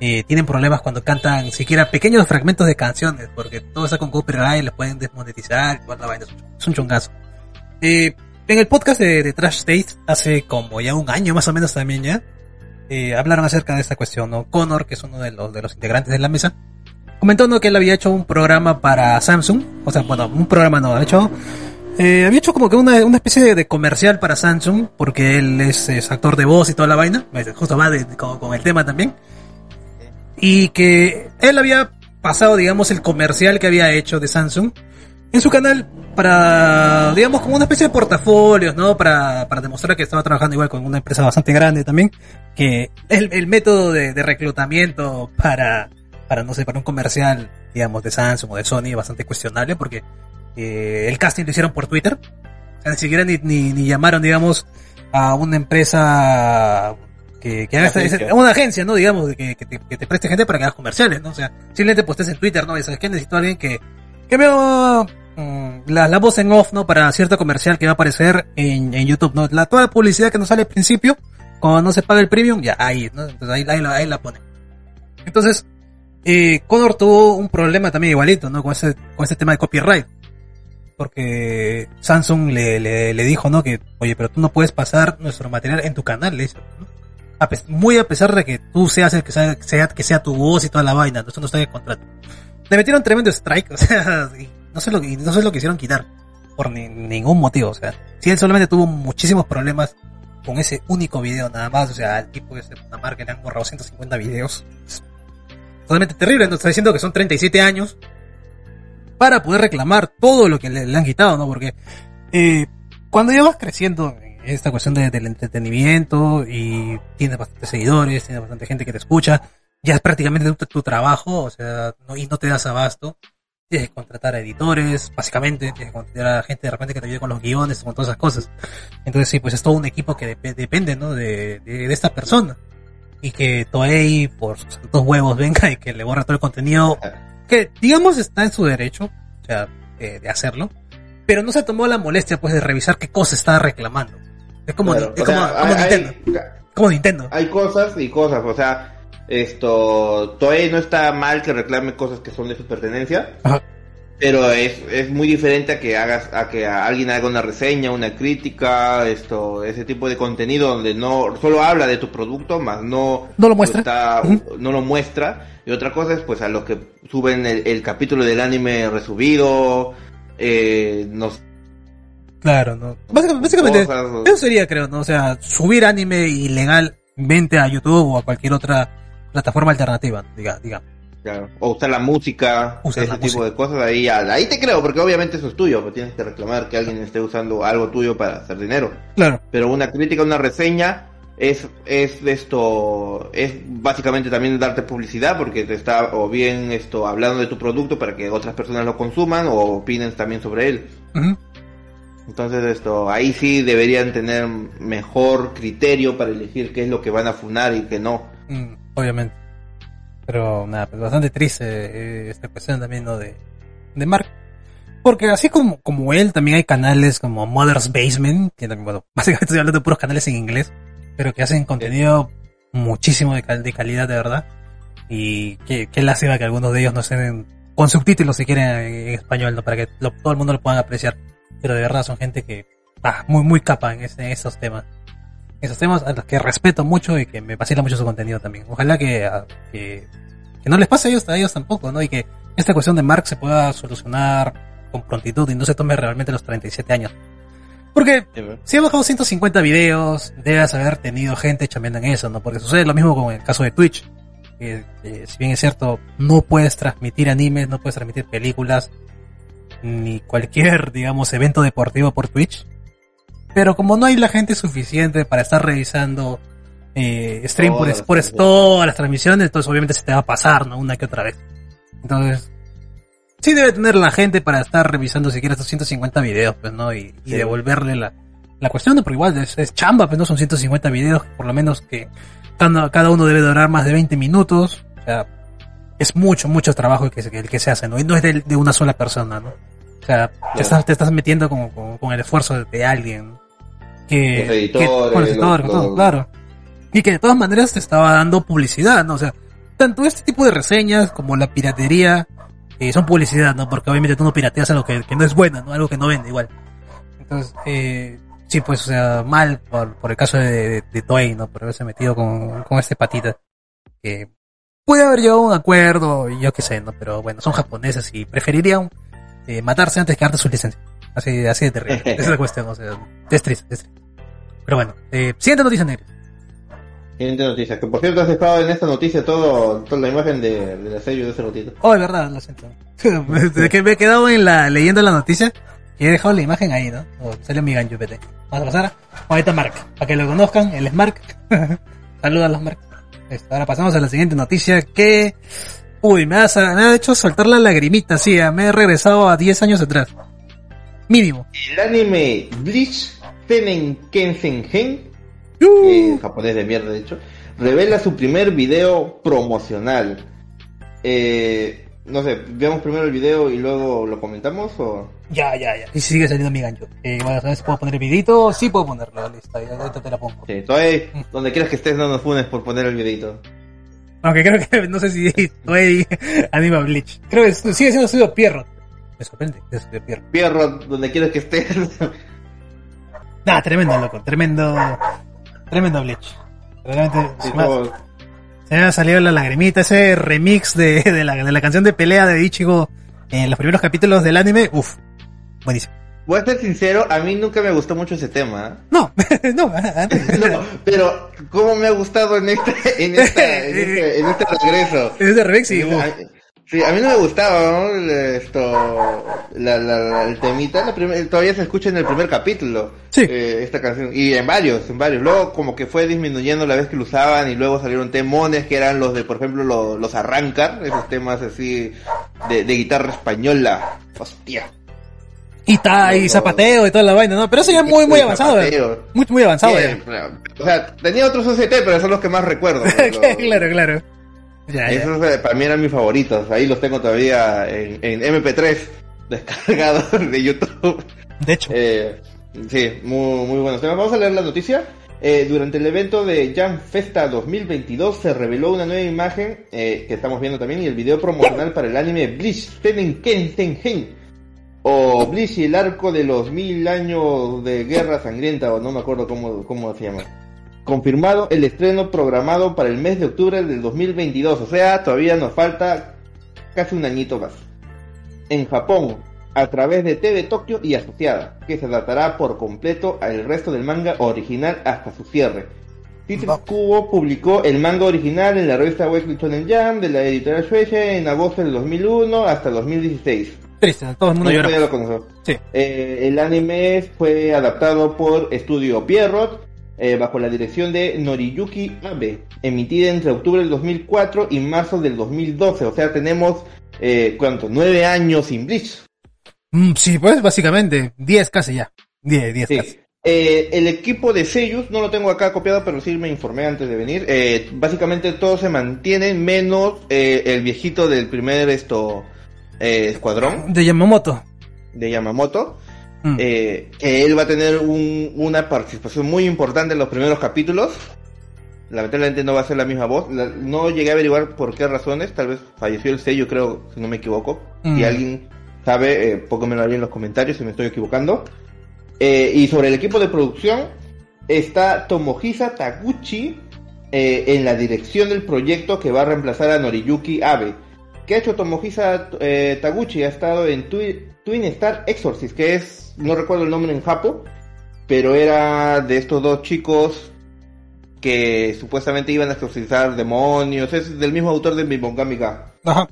eh, tienen problemas cuando cantan siquiera pequeños fragmentos de canciones, porque todo está con copyright, les pueden desmonetizar, la vaina es un- chungazo. Eh, en el podcast de, de Trash State, hace como ya un año más o menos también ya, eh, hablaron acerca de esta cuestión, ¿no? Connor, que es uno de los, de los integrantes de la mesa, comentó ¿no? que él había hecho un programa para Samsung, o sea, bueno, un programa no, de hecho, eh, había hecho como que una, una especie de, de comercial para Samsung, porque él es, es actor de voz y toda la vaina, justo va de- con, con el tema también, y que él había pasado, digamos, el comercial que había hecho de Samsung en su canal para, digamos, como una especie de portafolios, ¿no? Para, para demostrar que estaba trabajando igual con una empresa bastante grande también, que el, el método de, de reclutamiento para, para, no sé, para un comercial, digamos, de Samsung o de Sony bastante cuestionable porque eh, el casting lo hicieron por Twitter. O sea, ni siquiera ni, ni, ni llamaron, digamos, a una empresa que, que haga esta- Agencia. esa- una agencia, ¿no? Digamos, que, que te, que te preste gente para que hagas comerciales, ¿no? O sea, simplemente postes en Twitter, ¿no? Y sabes que necesito a alguien que, que me mm, la, la voz en off, ¿no? Para cierto comercial que va a aparecer en, en YouTube, ¿no? La, toda la publicidad que nos sale al principio, cuando no se paga el premium, ya ahí, ¿no? Entonces ahí, ahí, la- ahí la ponen. Entonces, eh, Connor tuvo un problema también igualito, ¿no? Con ese, con ese tema de copyright. Porque Samsung le, le, le dijo, ¿no? Que, oye, pero tú no puedes pasar nuestro material en tu canal, le dice, ¿no? A muy a pesar de que tú seas el que sea, sea- que sea tu voz y toda la vaina, eso no está en el contrato. Le metieron tremendo strike, o sea, y no sé lo, y no sé lo quisieron quitar por ni- ningún motivo, o sea, si él solamente tuvo muchísimos problemas con ese único video nada más, o sea, al tipo ese una marca le han borrado 150 videos. Es totalmente terrible, nos está diciendo que son 37 años para poder reclamar todo lo que le, le han quitado, ¿no? Porque eh, cuando ya vas creciendo en esta cuestión de- del entretenimiento y tienes bastantes seguidores, tienes bastante gente que te escucha, ya es prácticamente tu, tu trabajo, o sea, no, y no te das abasto. Tienes que contratar a editores, básicamente, tienes que contratar a gente de repente que te ayude con los guiones, con todas esas cosas. Entonces sí, pues es todo un equipo que dep- depende, ¿no? De, de, de esta persona. Y que Toei, por sus santos huevos, venga y que le borra todo el contenido, que digamos está en su derecho, o sea, de, de hacerlo, pero no se tomó la molestia pues de revisar qué cosa estaba reclamando. Es como, Claro, es como, sea, como hay- Nintendo, hay- como Nintendo. hay cosas y cosas, o sea, esto, Toei no está mal que reclame cosas que son de su pertenencia, Ajá. Pero es, es muy diferente a que hagas, a que alguien haga una reseña, una crítica, esto, ese tipo de contenido donde no, solo habla de tu producto, más no, No lo muestra. está- no lo muestra, y otra cosa es pues a los que suben el, el capítulo del anime resubido, eh, nos Claro, ¿no? Básicamente, básicamente Cosas- eso sería, creo, ¿no? O sea, subir anime ilegalmente a YouTube o a cualquier otra plataforma alternativa, diga, diga. Claro. O usar la música, Usar ese la tipo música. de cosas, ahí, ahí te creo, porque obviamente eso es tuyo, pero tienes que reclamar que alguien esté usando algo tuyo para hacer dinero. Claro. Pero una crítica, una reseña, es, es esto, es básicamente también darte publicidad, porque te está, o bien esto, hablando de tu producto para que otras personas lo consuman, o opinen también sobre él. Entonces esto, ahí sí deberían tener mejor criterio para elegir qué es lo que van a funar y qué no. Mm, obviamente. Pero nada, pues bastante triste eh, esta cuestión también, ¿no? De, de Mark. Porque así como, como él, también hay canales como Mother's Basement, que también, bueno, básicamente estoy hablando de puros canales en inglés, pero que hacen contenido muchísimo de, cal- de calidad, de verdad. Y qué, qué lástima que algunos de ellos no estén con subtítulos si quieren en, español, ¿no? Para que lo- todo el mundo lo pueda apreciar. Pero de verdad son gente que, ah, muy, muy capa en, en esos temas esos temas a los que respeto mucho y que me vacila mucho su contenido también. Ojalá que, a- que, que no les pase a ellos, a ellos tampoco, ¿no? Y que esta cuestión de Mark se pueda solucionar con prontitud y no se tome realmente los 37 años. Porque si ha bajado 150 videos, debes haber tenido gente chambeando en eso, ¿no? Porque sucede lo mismo con el caso de Twitch. Que, que si bien es cierto, no puedes transmitir animes, no puedes transmitir películas, ni cualquier, digamos, evento deportivo por Twitch. Pero como no hay la gente suficiente para estar revisando eh, stream por, Todas por todas las transmisiones, entonces obviamente se te va a pasar, ¿no? Una que otra vez. Entonces, sí debe tener la gente para estar revisando siquiera estos 150 videos, pues, ¿no? Y, y Sí. devolverle la, la cuestión, ¿no? Pero igual es, es chamba, pues, ¿no? Son 150 videos, por lo menos que cada, cada uno debe durar más de 20 minutos. O sea, es mucho, mucho trabajo el que, se- el que se hace, ¿no? Y no es de, de una sola persona, ¿no? O sea, te, estás, te estás metiendo con, con, con el esfuerzo de, de alguien. Que, Los editores, que- con los editores, los- con todo, claro. Y que de todas maneras te estaba dando publicidad, ¿no? O sea, tanto este tipo de reseñas como la piratería eh, son publicidad, ¿no? Porque obviamente tú no pirateas algo que, que no es bueno, ¿no? Algo que no vende igual. Entonces, eh, sí, pues, o sea, mal por, por el caso de, de, de Toei, ¿no? Por haberse metido con, con este patita. Que puede haber a un acuerdo, yo qué sé, ¿no? Pero bueno, son japoneses y preferirían eh, matarse antes que darte su licencia. Así, así de terrible. Esa es la cuestión, o sea, es triste, es triste. Pero bueno, eh, siguiente noticia, Negri. Siguiente noticia. Que por cierto has dejado en esta noticia todo, toda la imagen de, de la sello de ese ratito. Oh, es verdad, lo siento. Desde que me he quedado en la, leyendo la noticia y he dejado la imagen ahí, ¿no? Oh, salió mi gancho, PT. Vamos a pasar a ahorita Mark, para que lo conozcan, él es Mark. Saludos a los Mark. Listo, Ahora pasamos a la siguiente noticia que... Uy, me ha, me ha hecho soltar la lagrimita, sí, me he regresado a 10 años atrás. Mínimo. El anime Bleach Senen Kensen Gen, Uh, eh, japonés de mierda de hecho, revela su primer video promocional. Eh, no sé, veamos primero el video y luego lo comentamos o... ya, ya, ya. Y sigue saliendo mi gancho. Eh, bueno, si puedo poner el videito. Sí puedo ponerlo, listo, ahorita te la pongo. Sí, todavía, donde quieras que estés no nos funes por poner el videito. Aunque creo que, no sé si Toei anima Bleach. Creo que sigue siendo estudio Pierrot. Me sorprende, es estudio Pierrot. Pierro, donde quieras que estés. Nah, tremendo, loco, tremendo, tremendo Bleach. Realmente, Sí, se me ha- se me ha salido la lagrimita, ese remix de, de, la, de la canción de pelea de Ichigo en los primeros capítulos del anime, uff, buenísimo. Voy a ser sincero, a mí nunca me gustó mucho ese tema. No, no, antes. No, pero cómo me ha gustado en este, en esta, en este, en este regreso. Ese remix, sí, uf. Sí, a mí no me gustaba, ¿no? El- Esto, la, la, la- el temita, la primer- todavía se escucha en el primer capítulo. Sí. eh, esta canción. Y en varios, en varios. Luego como que fue disminuyendo la vez que lo usaban y luego salieron temones que eran los de, por ejemplo, los, los arrancar, esos temas así de, de guitarra española. Hostia. Y, ta, y zapateo y toda la vaina, ¿no? Pero eso ya es muy, muy avanzado. ¿eh? zapateo. Muy, muy avanzado. Sí, pero- o sea, tenía otros OCT, pero son los que más recuerdo. Los- claro, claro. Ya, ya. Esos eh, para mí eran mis favoritos. Ahí los tengo todavía en, en MP3 descargados de YouTube. De hecho, Eh, sí, muy, muy buenos temas. Vamos a leer la noticia. Eh, durante el evento de Jam Festa 2022 se reveló una nueva imagen eh, que estamos viendo también y el video promocional para el anime Bleach Tenen Ken Tengen o Bleach y el arco de los mil años de guerra sangrienta o no me acuerdo cómo, cómo se llama. Confirmado el estreno programado para el mes de octubre del 2022, o sea, todavía nos falta casi un añito más. En Japón, a través de TV Tokyo y Asociada, que se adaptará por completo al resto del manga original hasta su cierre. Citrus Kubo publicó el manga original en la revista Weekly Shonen Jam de la editorial Shueisha en agosto del 2001 hasta 2016. triste, todo el mundo No, ya lo conoció. Sí. Eh, el anime fue adaptado por Estudio Pierrot eh, bajo la dirección de Noriyuki Abe, emitida entre octubre del 2004 y marzo del 2012. O sea, tenemos, eh, ¿cuánto? Nueve años sin Bleach. Mm, sí, pues básicamente, 10 casi ya. 10, 10 Sí. casi. Eh, el equipo de Seiyus, no lo tengo acá copiado, pero sí me informé antes de venir. Eh, básicamente todos se mantienen, menos eh, el viejito del primer esto eh, escuadrón De Yamamoto. de Yamamoto. Mm. eh, que él va a tener un- una participación muy importante en los primeros capítulos. Lamentablemente no va a ser la misma voz. La- no llegué a averiguar por qué razones. Tal vez falleció el sello, creo, si no me equivoco. Mm. Si alguien sabe, eh, pónganmelo ahí en los comentarios si me estoy equivocando. Eh, y sobre el equipo de producción está Tomohisa Taguchi eh, en la dirección del proyecto que va a reemplazar a Noriyuki Abe. ¿Qué ha hecho Tomohisa eh, Taguchi? Ha estado en Twi- Twin Star Exorcist, que es, no recuerdo el nombre en Japo, pero era de estos dos chicos que supuestamente iban a exorcizar demonios. Es del mismo autor de Mibongami Ga. Ajá.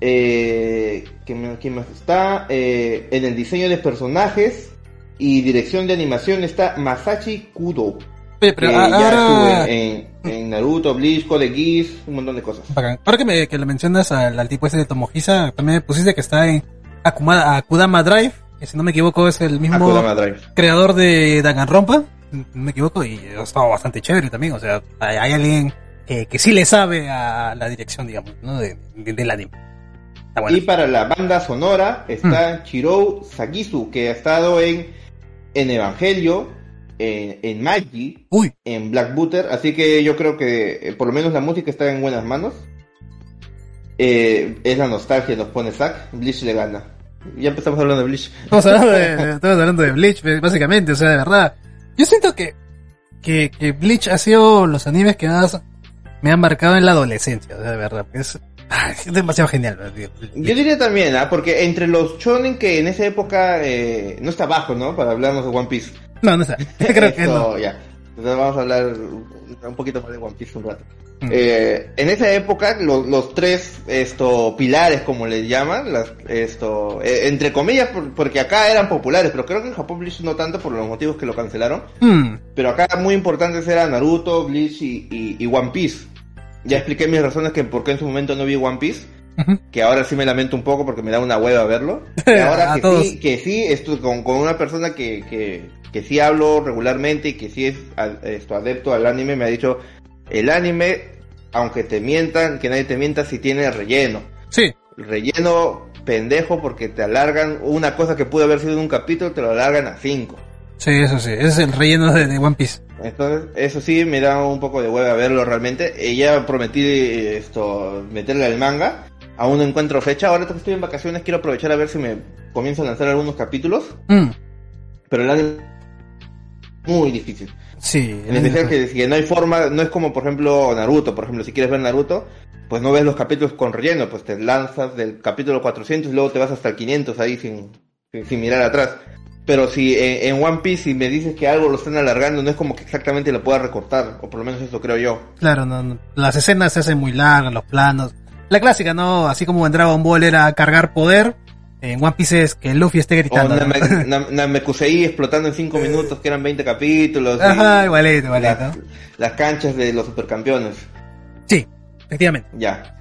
Eh, ¿quién, más está? Eh, en el diseño de personajes y dirección de animación está Masashi Kudo. Oye, pero que a- ya ahora... estuvo en, en Naruto, Bleach, Code Geass, un montón de cosas. Ahora que, me, que le mencionas al, al tipo ese de Tomohisa, también me pusiste que está en Akuma, Akudama Drive, que si no me equivoco es el mismo creador de Danganronpa, no me equivoco, y ha estado bastante chévere también, o sea, hay, hay alguien que, que sí le sabe a la dirección, digamos, ¿no? De, de- del anime. Y para la banda sonora está Chirou Sagisu, que ha estado en, en Evangelio, en, en Magi, Uy, en Black Butter, así que yo creo que eh, por lo menos la música está en buenas manos. Eh, es la nostalgia, nos pone Zack, Bleach le gana. Ya empezamos hablando de Bleach. estamos hablando de, estamos hablando de Bleach, básicamente, o sea, de verdad. Yo siento que, que, que Bleach ha sido los animes que más me han marcado en la adolescencia, o sea, de verdad, es, es demasiado genial. tío. Yo diría también, ¿ah? porque entre los shonen que en esa época eh, no está bajo, ¿no? Para hablarnos de One Piece. No, no está. Creo que Esto, no. ya. Entonces vamos a hablar un poquito más de One Piece un rato. Mm. Eh, en esa época, los, los tres esto, pilares, como les llaman, las, esto, eh, entre comillas, por- porque acá eran populares, pero creo que en Japón Bleach no tanto por los motivos que lo cancelaron. Mm, Pero acá muy importantes eran Naruto, Bleach y, y- y One Piece. Ya expliqué mis razones que por qué en su momento no vi One Piece. Que ahora sí me lamento un poco porque me da una hueva verlo. Y ahora que todos. sí, que sí, esto con, con una persona que, que, que sí hablo regularmente y que sí es esto, adepto al anime, me ha dicho, el anime, aunque te mientan, que nadie te mienta si tiene relleno. Sí, Relleno pendejo porque te alargan una cosa que pudo haber sido un capítulo, te lo alargan a cinco. sí, eso sí. Ese es el relleno de, de One Piece. Entonces, eso sí me da un poco de hueva verlo realmente. Ya prometí eh, esto, meterle al manga. Aún no encuentro fecha. Ahora que estoy en vacaciones quiero aprovechar a ver si me comienzo a lanzar algunos capítulos. Mm, Pero el anime Muy difícil. Sí. En especial que, que no hay forma, no es como por ejemplo Naruto, por ejemplo, si quieres ver Naruto, pues no ves los capítulos con relleno, pues te lanzas del capítulo 400 y luego te vas hasta el 500 ahí sin, sin, sin mirar atrás. Pero si en, en One Piece si me dices que algo lo están alargando, no es como que exactamente lo pueda recortar, o por lo menos eso creo yo. Claro, no, no. las escenas se hacen muy largas, los planos. La clásica, ¿no? Así como en Dragon Ball era cargar poder, en One Piece es que Luffy esté O gritando. Nam- Namekusei explotando en 5 minutos, que eran 20 capítulos. Ajá, igualito, igualito. las, las canchas de los supercampeones. Sí, efectivamente. Ya.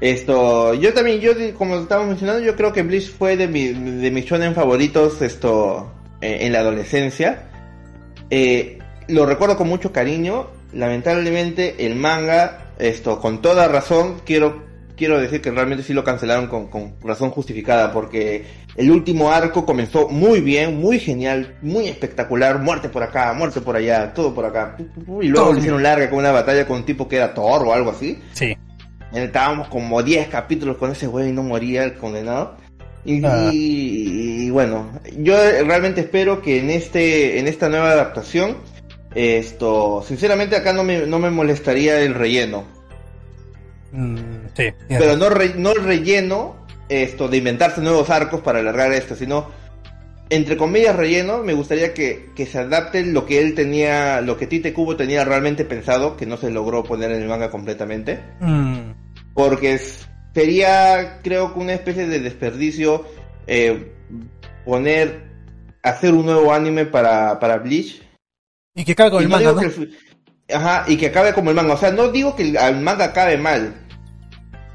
Esto, yo también, yo como estábamos mencionando, yo creo que Bleach fue de, mi, de mis shonen favoritos esto eh, en la adolescencia. Eh, lo recuerdo con mucho cariño. Lamentablemente el manga, esto, con toda razón, quiero quiero decir que realmente sí lo cancelaron con, con razón justificada, porque el último arco comenzó muy bien, muy genial, muy espectacular, muerte por acá, muerte por allá, todo por acá, y luego le hicieron larga con una batalla con un tipo que era Thor o algo así. Sí. Estábamos como 10 capítulos con ese güey y no moría el condenado. Y, Ah. y- y bueno, yo realmente espero que en este en esta nueva adaptación esto, sinceramente acá no me, no me molestaría el relleno, Mm, sí. pero no re- no el relleno esto de inventarse nuevos arcos para alargar esto, sino entre comillas relleno, me gustaría que, que se adapte lo que él tenía, lo que Tite Kubo tenía realmente pensado, que no se logró poner en el manga completamente. Mm, Porque sería, creo que una especie de desperdicio eh, poner, hacer un nuevo anime para, para Bleach. y que caga con el no manga, digo ¿no? que el fi- ajá, y que acabe como el manga. O sea, no digo que el, el manga acabe mal.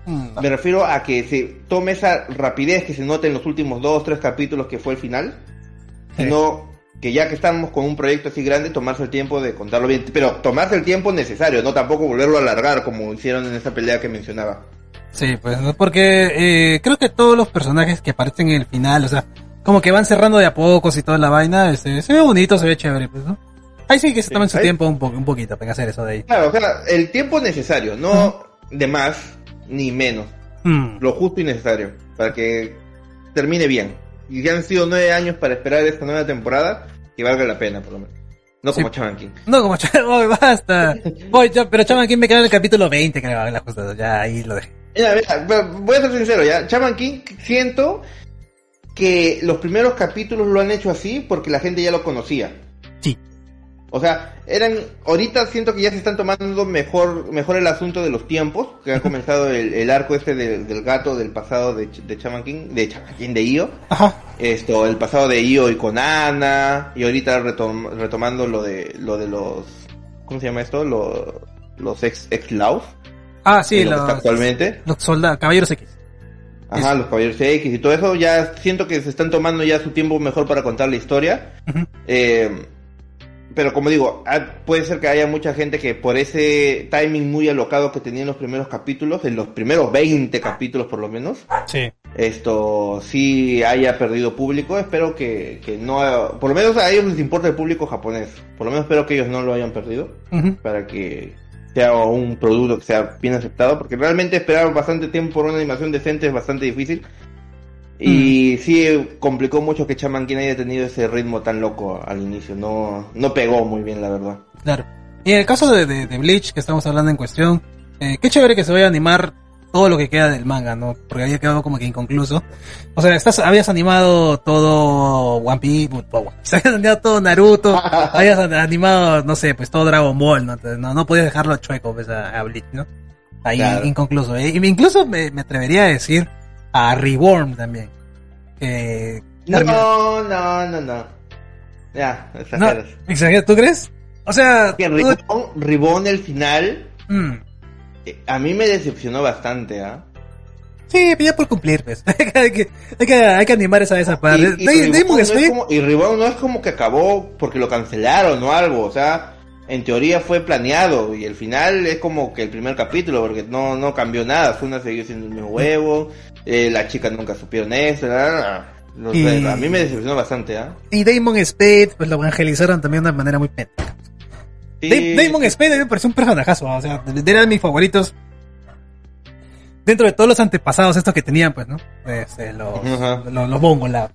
Mm, Me refiero a que se tome esa rapidez que se nota en los últimos dos, tres capítulos que fue el final. Sí. Sino que ya que estamos con un proyecto así grande, tomarse el tiempo de contarlo bien. Pero tomarse el tiempo necesario, no tampoco volverlo a alargar como hicieron en esa pelea que mencionaba. Sí, pues, ¿no? porque eh, creo que todos los personajes que aparecen en el final, o sea, como que van cerrando de a pocos y toda la vaina, este, se ve bonito, se ve chévere, pues, ¿no? Ahí sí que se Sí, tomen su ahí- tiempo un, po un poquito para hacer eso de ahí. Claro, o sea, el tiempo necesario, no de más ni menos. Mm, Lo justo y necesario para que termine bien. Y ya han sido nueve años para esperar esta nueva temporada, que valga la pena, por lo menos. No Sí. como Chaman King. No, como Ch- Oye, basta. Voy, pero chaval, ¿quién me queda en el capítulo 20? Creo, la justa, ya ahí lo dejé. Mira, mira, voy a ser sincero, ya. Chaman King, siento que los primeros capítulos lo han hecho así porque la gente ya lo conocía. O sea, eran, ahorita siento que ya se están tomando mejor, mejor el asunto de los tiempos, que ha comenzado el, el arco este del, del gato del pasado de, de Chaman King, de Chaman King, de Io. Ajá. Esto, el pasado de Io y con Ana, y ahorita retom- retomando lo de, lo de los, ¿cómo se llama esto? Los, los ex, ex Laos, Ah, sí, los, actualmente. los soldados, caballeros X. Ajá, los caballeros X y todo eso, ya siento que se están tomando ya su tiempo mejor para contar la historia. Ujú. Eh, pero como digo, ah, puede ser que haya mucha gente que por ese timing muy alocado que tenía en los primeros capítulos, en los primeros 20 capítulos por lo menos, Sí. esto sí haya perdido público. Espero que, que no, por lo menos a ellos les importa el público japonés. Por lo menos espero que ellos no lo hayan perdido para que sea un producto que sea bien aceptado, porque realmente esperar bastante tiempo por una animación decente es bastante difícil. Y sí complicó mucho que Chaman King haya tenido ese ritmo tan loco al inicio, no, no pegó muy bien la verdad. Claro. Y en el caso de, de, de Bleach, que estamos hablando en cuestión, eh, qué chévere que se vaya a animar todo lo que queda del manga, ¿no? Porque había quedado como que inconcluso. O sea, estás, habías animado todo One Piece, habías animado todo Naruto, habías animado, no sé, pues todo Dragon Ball, ¿no? No, no podías dejarlo chueco pues, a, a Bleach, ¿no? Ahí Claro. inconcluso. Y incluso me, me atrevería a decir a Reborn también. Termina- No, no, no, no. Ya, no, exageras. ¿tú crees? O sea, Que Ribón el final, Mm. eh, a mí me decepcionó bastante, ¿ah? Sí, ya por cumplir, pues. hay, que, hay, que, hay que animar esa, esa parte. Y, y Ribón no es Spade- como, y Ribón no es como que acabó porque lo cancelaron o algo, o sea, en teoría fue planeado y el final es como que el primer capítulo porque no, no cambió nada, fue una seguir siendo el mismo huevo, eh, las chicas nunca supieron esto, nada, no sé, a mí me decepcionó bastante, ¿ah? Y Damon Spade, pues lo evangelizaron también de una manera muy pendeja. Sí, Da- Damon Spade a mí me pareció un personajazo, o sea, de- de- era de mis favoritos. Dentro de todos los antepasados estos que tenían, pues, ¿no? Este, los, Ajá. los, los Bongo, la...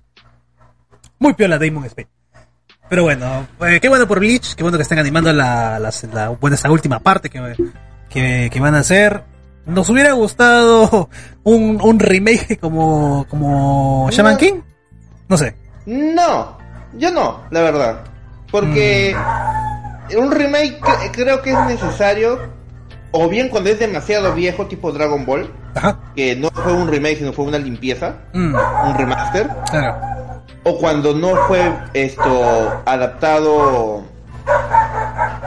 Muy piola Damon Spade. Pero bueno, eh, qué bueno por Bleach, qué bueno que estén animando la, la, la- bueno, esa última parte que, que, que van a hacer. Nos hubiera gustado un, un remake como, como Shaman No. King. No sé. No, yo no, la verdad. Porque un remake cre- creo que es necesario, o bien cuando es demasiado viejo, tipo Dragon Ball, Ajá. que no fue un remake, sino fue una limpieza, Mm, un remaster, claro. O cuando no fue esto adaptado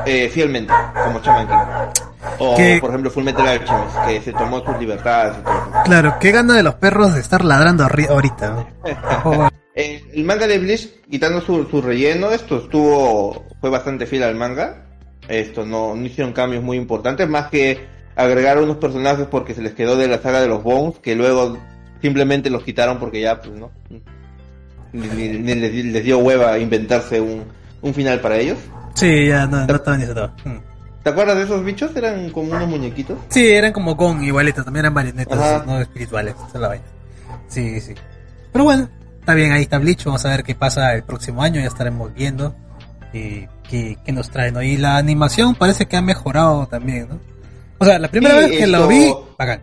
eh, fielmente, como Shaman King. O, Que- por ejemplo, Fullmetal Alchemist, que se tomó sus libertades y todo. Claro, qué gana de los perros de estar ladrando ahorita. el manga de Bleach, quitando su, su relleno, esto estuvo, fue bastante fiel al manga. Esto no, no hicieron cambios muy importantes, más que agregar unos personajes porque se les quedó de la saga de los Bones, que luego simplemente los quitaron porque ya, pues, no. Ni, ni- ni les, les dio hueva inventarse un, un final para ellos. Sí, ya no, no estaba ni. Mm. ¿Te acuerdas de esos bichos? Eran como unos muñequitos. Sí, eran como Gon igualitos, también eran marionetas, Ajá. no espirituales, esa es la vaina. Sí, sí. Pero bueno, está bien, ahí está Bleach, vamos a ver qué pasa el próximo año, ya estaremos viendo y qué, qué nos traen, ¿no? Y la animación parece que ha mejorado también, ¿no? O sea, la primera Sí, vez que esto- lo vi, bacán.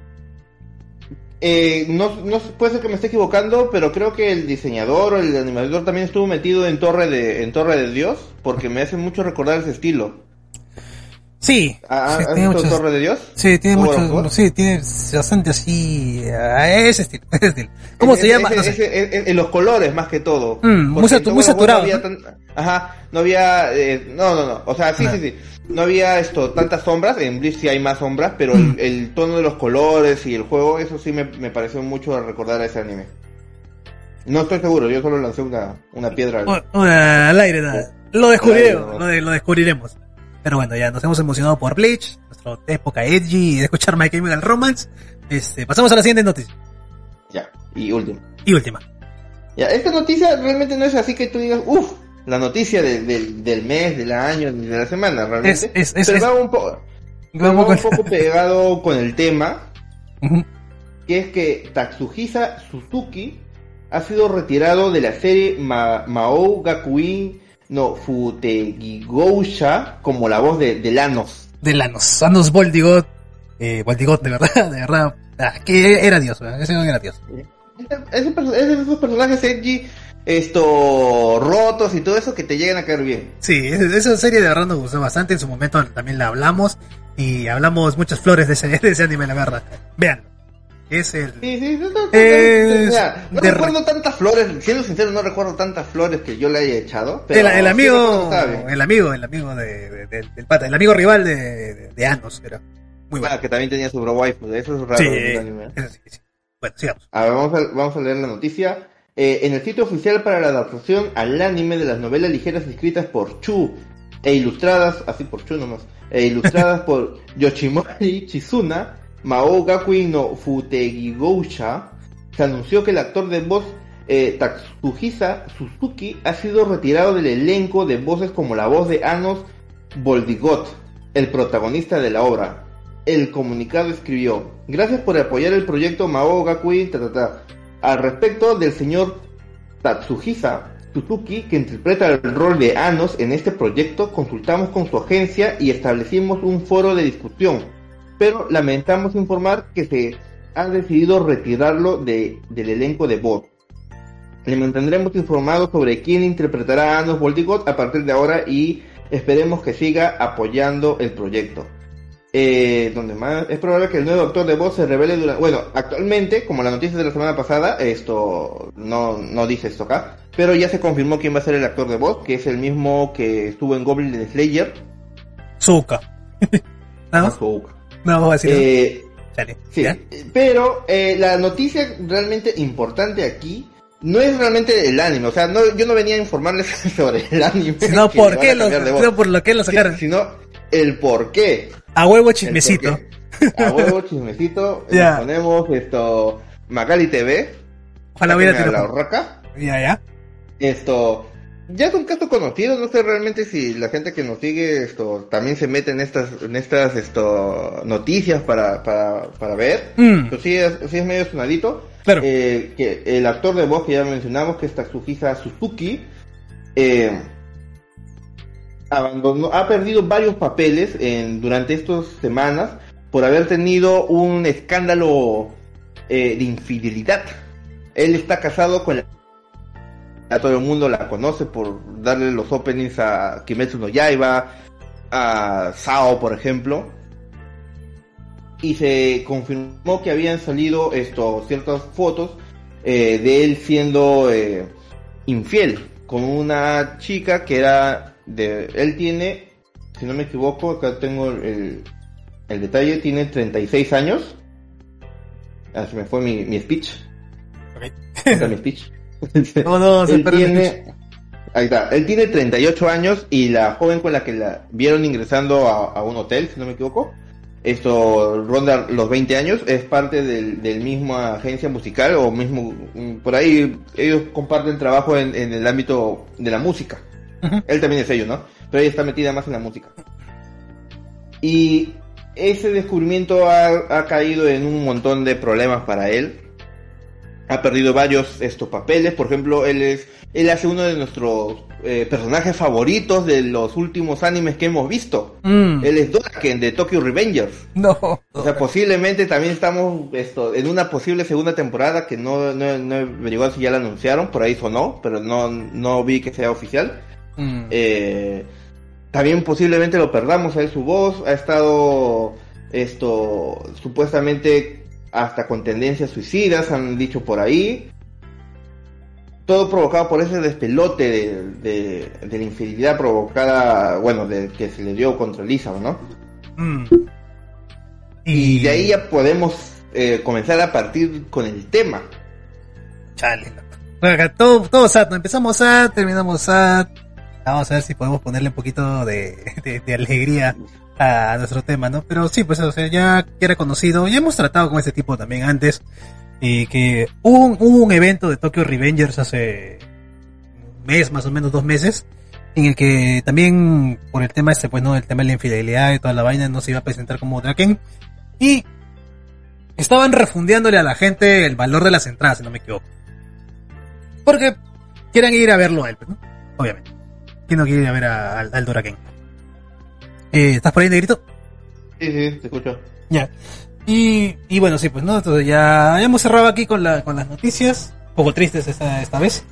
Eh, no, no puede ser que me esté equivocando, pero creo que el diseñador o el animador también estuvo metido en Torre de, en Torre de Dios, porque me hace mucho recordar ese estilo. Sí, ¿Ha- sí, ¿Has tiene visto muchos- Torre de Dios? Sí, tiene ¿O War of mucho, War? sí, tiene bastante así, a ese estilo, ese estilo. ¿Cómo se Ese- llama? ese- No sé. ese- ese- en los colores más que todo. Mm, muy satu- muy saturado, No había tan- ajá, no había, eh, no, no, no, o sea, sí, Ah. sí, sí. No había esto, tantas sombras, en Bleach sí hay más sombras, pero Mm. el, el tono de los colores y el juego, eso sí me, me pareció mucho a recordar a ese anime. No estoy seguro, yo solo lancé una, una piedra. al- O- o- al aire, nada. Lo descubriremos, Al aire, lo, de- lo descubriremos. Pero bueno, ya nos hemos emocionado por Bleach, nuestra época edgy y de escuchar My Chemical Romance. Este, pasamos a la siguiente noticia. Ya, y último. Y última. Ya, esta noticia realmente no es así que tú digas, uff, la noticia de- del- del mes, del año, de la semana, realmente. Es- pero es- va un, Va poco- pegado con el tema, que es que Tatsuhisa Suzuki ha sido retirado de la serie Ma- Mao Gakuin no Futegigousha como la voz de, de Lanos. de Lanos, Anos Voldigot, eh, Voldigot, de verdad, de verdad. Ah, que era Dios, ¿verdad? ese no era Dios. Es, de esos personajes edgy, esto, rotos y todo eso que te llegan a caer bien. Sí, es- esa serie de verdad nos gustó bastante. En su momento también la hablamos y hablamos muchas flores de ese, de ese anime, la verdad. Vean, es el. Sí, sí, no, no, no, Es o sea, no de- recuerdo tantas flores, siendo sincero, no recuerdo tantas flores que yo le haya echado. Pero el, amigo, el amigo, el amigo de, de- del- del pata, el amigo rival de, de, Anos, era muy bueno. Ah, que también tenía su bro waifu, eso es raro. Sí, anime. sí, sí. Bueno, sigamos. A ver, vamos a, vamos a leer la noticia. Eh, en el sitio oficial para la adaptación al anime de las novelas ligeras escritas por Chu e ilustradas, así por Chu nomás, e ilustradas por Yoshimori Chizuna, Mao Gakui no Futegigousha, se anunció que el actor de voz eh, Tatsuhisa Suzuki ha sido retirado del elenco de voces como la voz de Anos Boldigot, el protagonista de la obra. El comunicado escribió, gracias por apoyar el proyecto Mao Gakui, ta. Al respecto del señor Tatsuhisa Suzuki, que interpreta el rol de Anos en este proyecto, consultamos con su agencia y establecimos un foro de discusión, pero lamentamos informar que se ha decidido retirarlo de, del elenco de voz. Le mantendremos informado sobre quién interpretará a Anos Voldigot a partir de ahora y esperemos que siga apoyando el proyecto. Eh, donde más es probable que el nuevo actor de voz se revele durante bueno actualmente como la noticia de la semana pasada esto no no dice esto acá pero ya se confirmó quién va a ser el actor de voz que es el mismo que estuvo en Goblin Slayer Zuka. No, vamos a decir. Eh, Dale, sí, pero eh, la noticia realmente importante aquí no es realmente el anime, o sea, no, yo no venía a informarles sobre el anime. Sino por qué lo, sino por lo que lo sacaron. sino el por qué. A huevo chismecito. A huevo chismecito. Ya. Ponemos esto. Magali TV. Ojalá hubiera la tirado. horraca. Ya, ya. Esto. Ya es un caso conocido, no sé realmente si la gente que nos sigue esto también se mete en estas, en estas esto, noticias para, para, para ver. Mm, Pero sí es, sí es medio sonadito. claro. Eh, que el actor de voz que ya mencionamos, que es Tatsuhisa Suzuki, eh, abandonó, ha perdido varios papeles en, durante estas semanas por haber tenido un escándalo eh, de infidelidad. Él está casado con la... A todo el mundo la conoce por darle los openings a Kimetsu no Yaiba, a Sao, por ejemplo. Y se confirmó que habían salido esto, ciertas fotos eh, de él siendo eh, infiel con una chica que era de... Él tiene, si no me equivoco, acá tengo el, el detalle, tiene 36 años. Ah, se me fue mi, mi speech. Mi speech. No, no, se tiene, ahí está, él tiene 38 años y la joven con la que la vieron ingresando a, a un hotel, si no me equivoco, esto ronda los 20 años, es parte del, del mismo agencia musical o mismo, mm, por ahí ellos comparten trabajo en, en el ámbito de la música. Él también es ello, ¿no? Pero ella está metida más en la música. Y ese descubrimiento ha, ha caído en un montón de problemas para él. Ha perdido varios estos papeles. Por ejemplo, él es, él hace uno de nuestros eh, personajes favoritos de los últimos animes que hemos visto. Mm, Él es Doraken de Tokyo Revengers. no. O sea, posiblemente también estamos esto, en una posible segunda temporada que no, no, no he averiguado si ya la anunciaron, por ahí sonó, pero no, no vi que sea oficial. Mm. Eh, también posiblemente lo perdamos a él su voz, ha estado esto supuestamente hasta con tendencias suicidas, han dicho por ahí. Todo provocado por ese despelote de, de, de la infidelidad provocada, bueno, de que se le dio contra Lisa, ¿no? Mm. Y de ahí ya podemos eh, comenzar a partir con el tema. Chale. Todo, todo sad, ¿no? Empezamos sad, terminamos sad. Vamos a ver si podemos ponerle un poquito de, de, de alegría a nuestro tema, ¿no? Pero sí, pues, o sea, ya era conocido, ya hemos tratado con este tipo también antes. Y que hubo un, un evento de Tokyo Revengers hace un mes, más o menos dos meses, en el que también por el tema este, pues, ¿no? El tema de la infidelidad y toda la vaina no se iba a presentar como Draken. Y estaban refundiéndole a la gente el valor de las entradas, si no me equivoco. Porque quieren ir a verlo a él, pues, ¿no? Obviamente. ¿Quién no quiere ir a ver al, Doraken? Eh, ¿Estás por ahí, negrito? Sí, sí, te escucho. Ya. Y, y bueno, sí, pues, ¿no? Entonces ya, hemos cerrado aquí con, la, con las noticias. Un poco tristes esta, esta vez.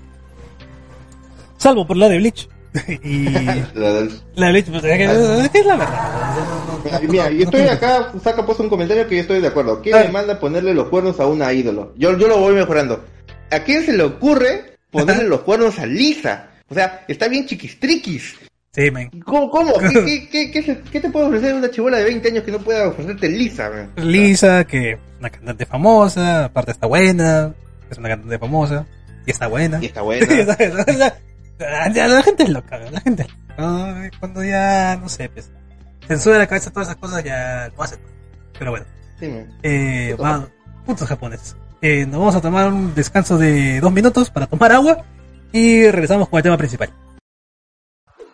Salvo por la de Bleach. y La del- la de Bleach, pues, es que, es que es la verdad. Y Mira, yo estoy acá, saca puesto un comentario que yo estoy de acuerdo. ¿Quién le manda ponerle los cuernos a una ídolo? Yo, yo lo voy mejorando. ¿A quién se le ocurre ponerle los cuernos a Lisa? O sea, está bien chiquistriquis. Sí, man. ¿Cómo? cómo? ¿Qué, qué, qué, qué se- qué te puede ofrecer una chibola de 20 años que no pueda ofrecerte Lisa? man? Lisa, que es una cantante famosa, aparte está buena, es una cantante famosa, y está buena. Y está buena. La gente es loca, la gente es loca. Cuando ya, no sé, pues, censura la cabeza todas esas cosas, ya lo hacen. Pero bueno, Sí, man. eh, putos japoneses. Eh, nos vamos a tomar un descanso de dos minutos para tomar agua y regresamos con el tema principal.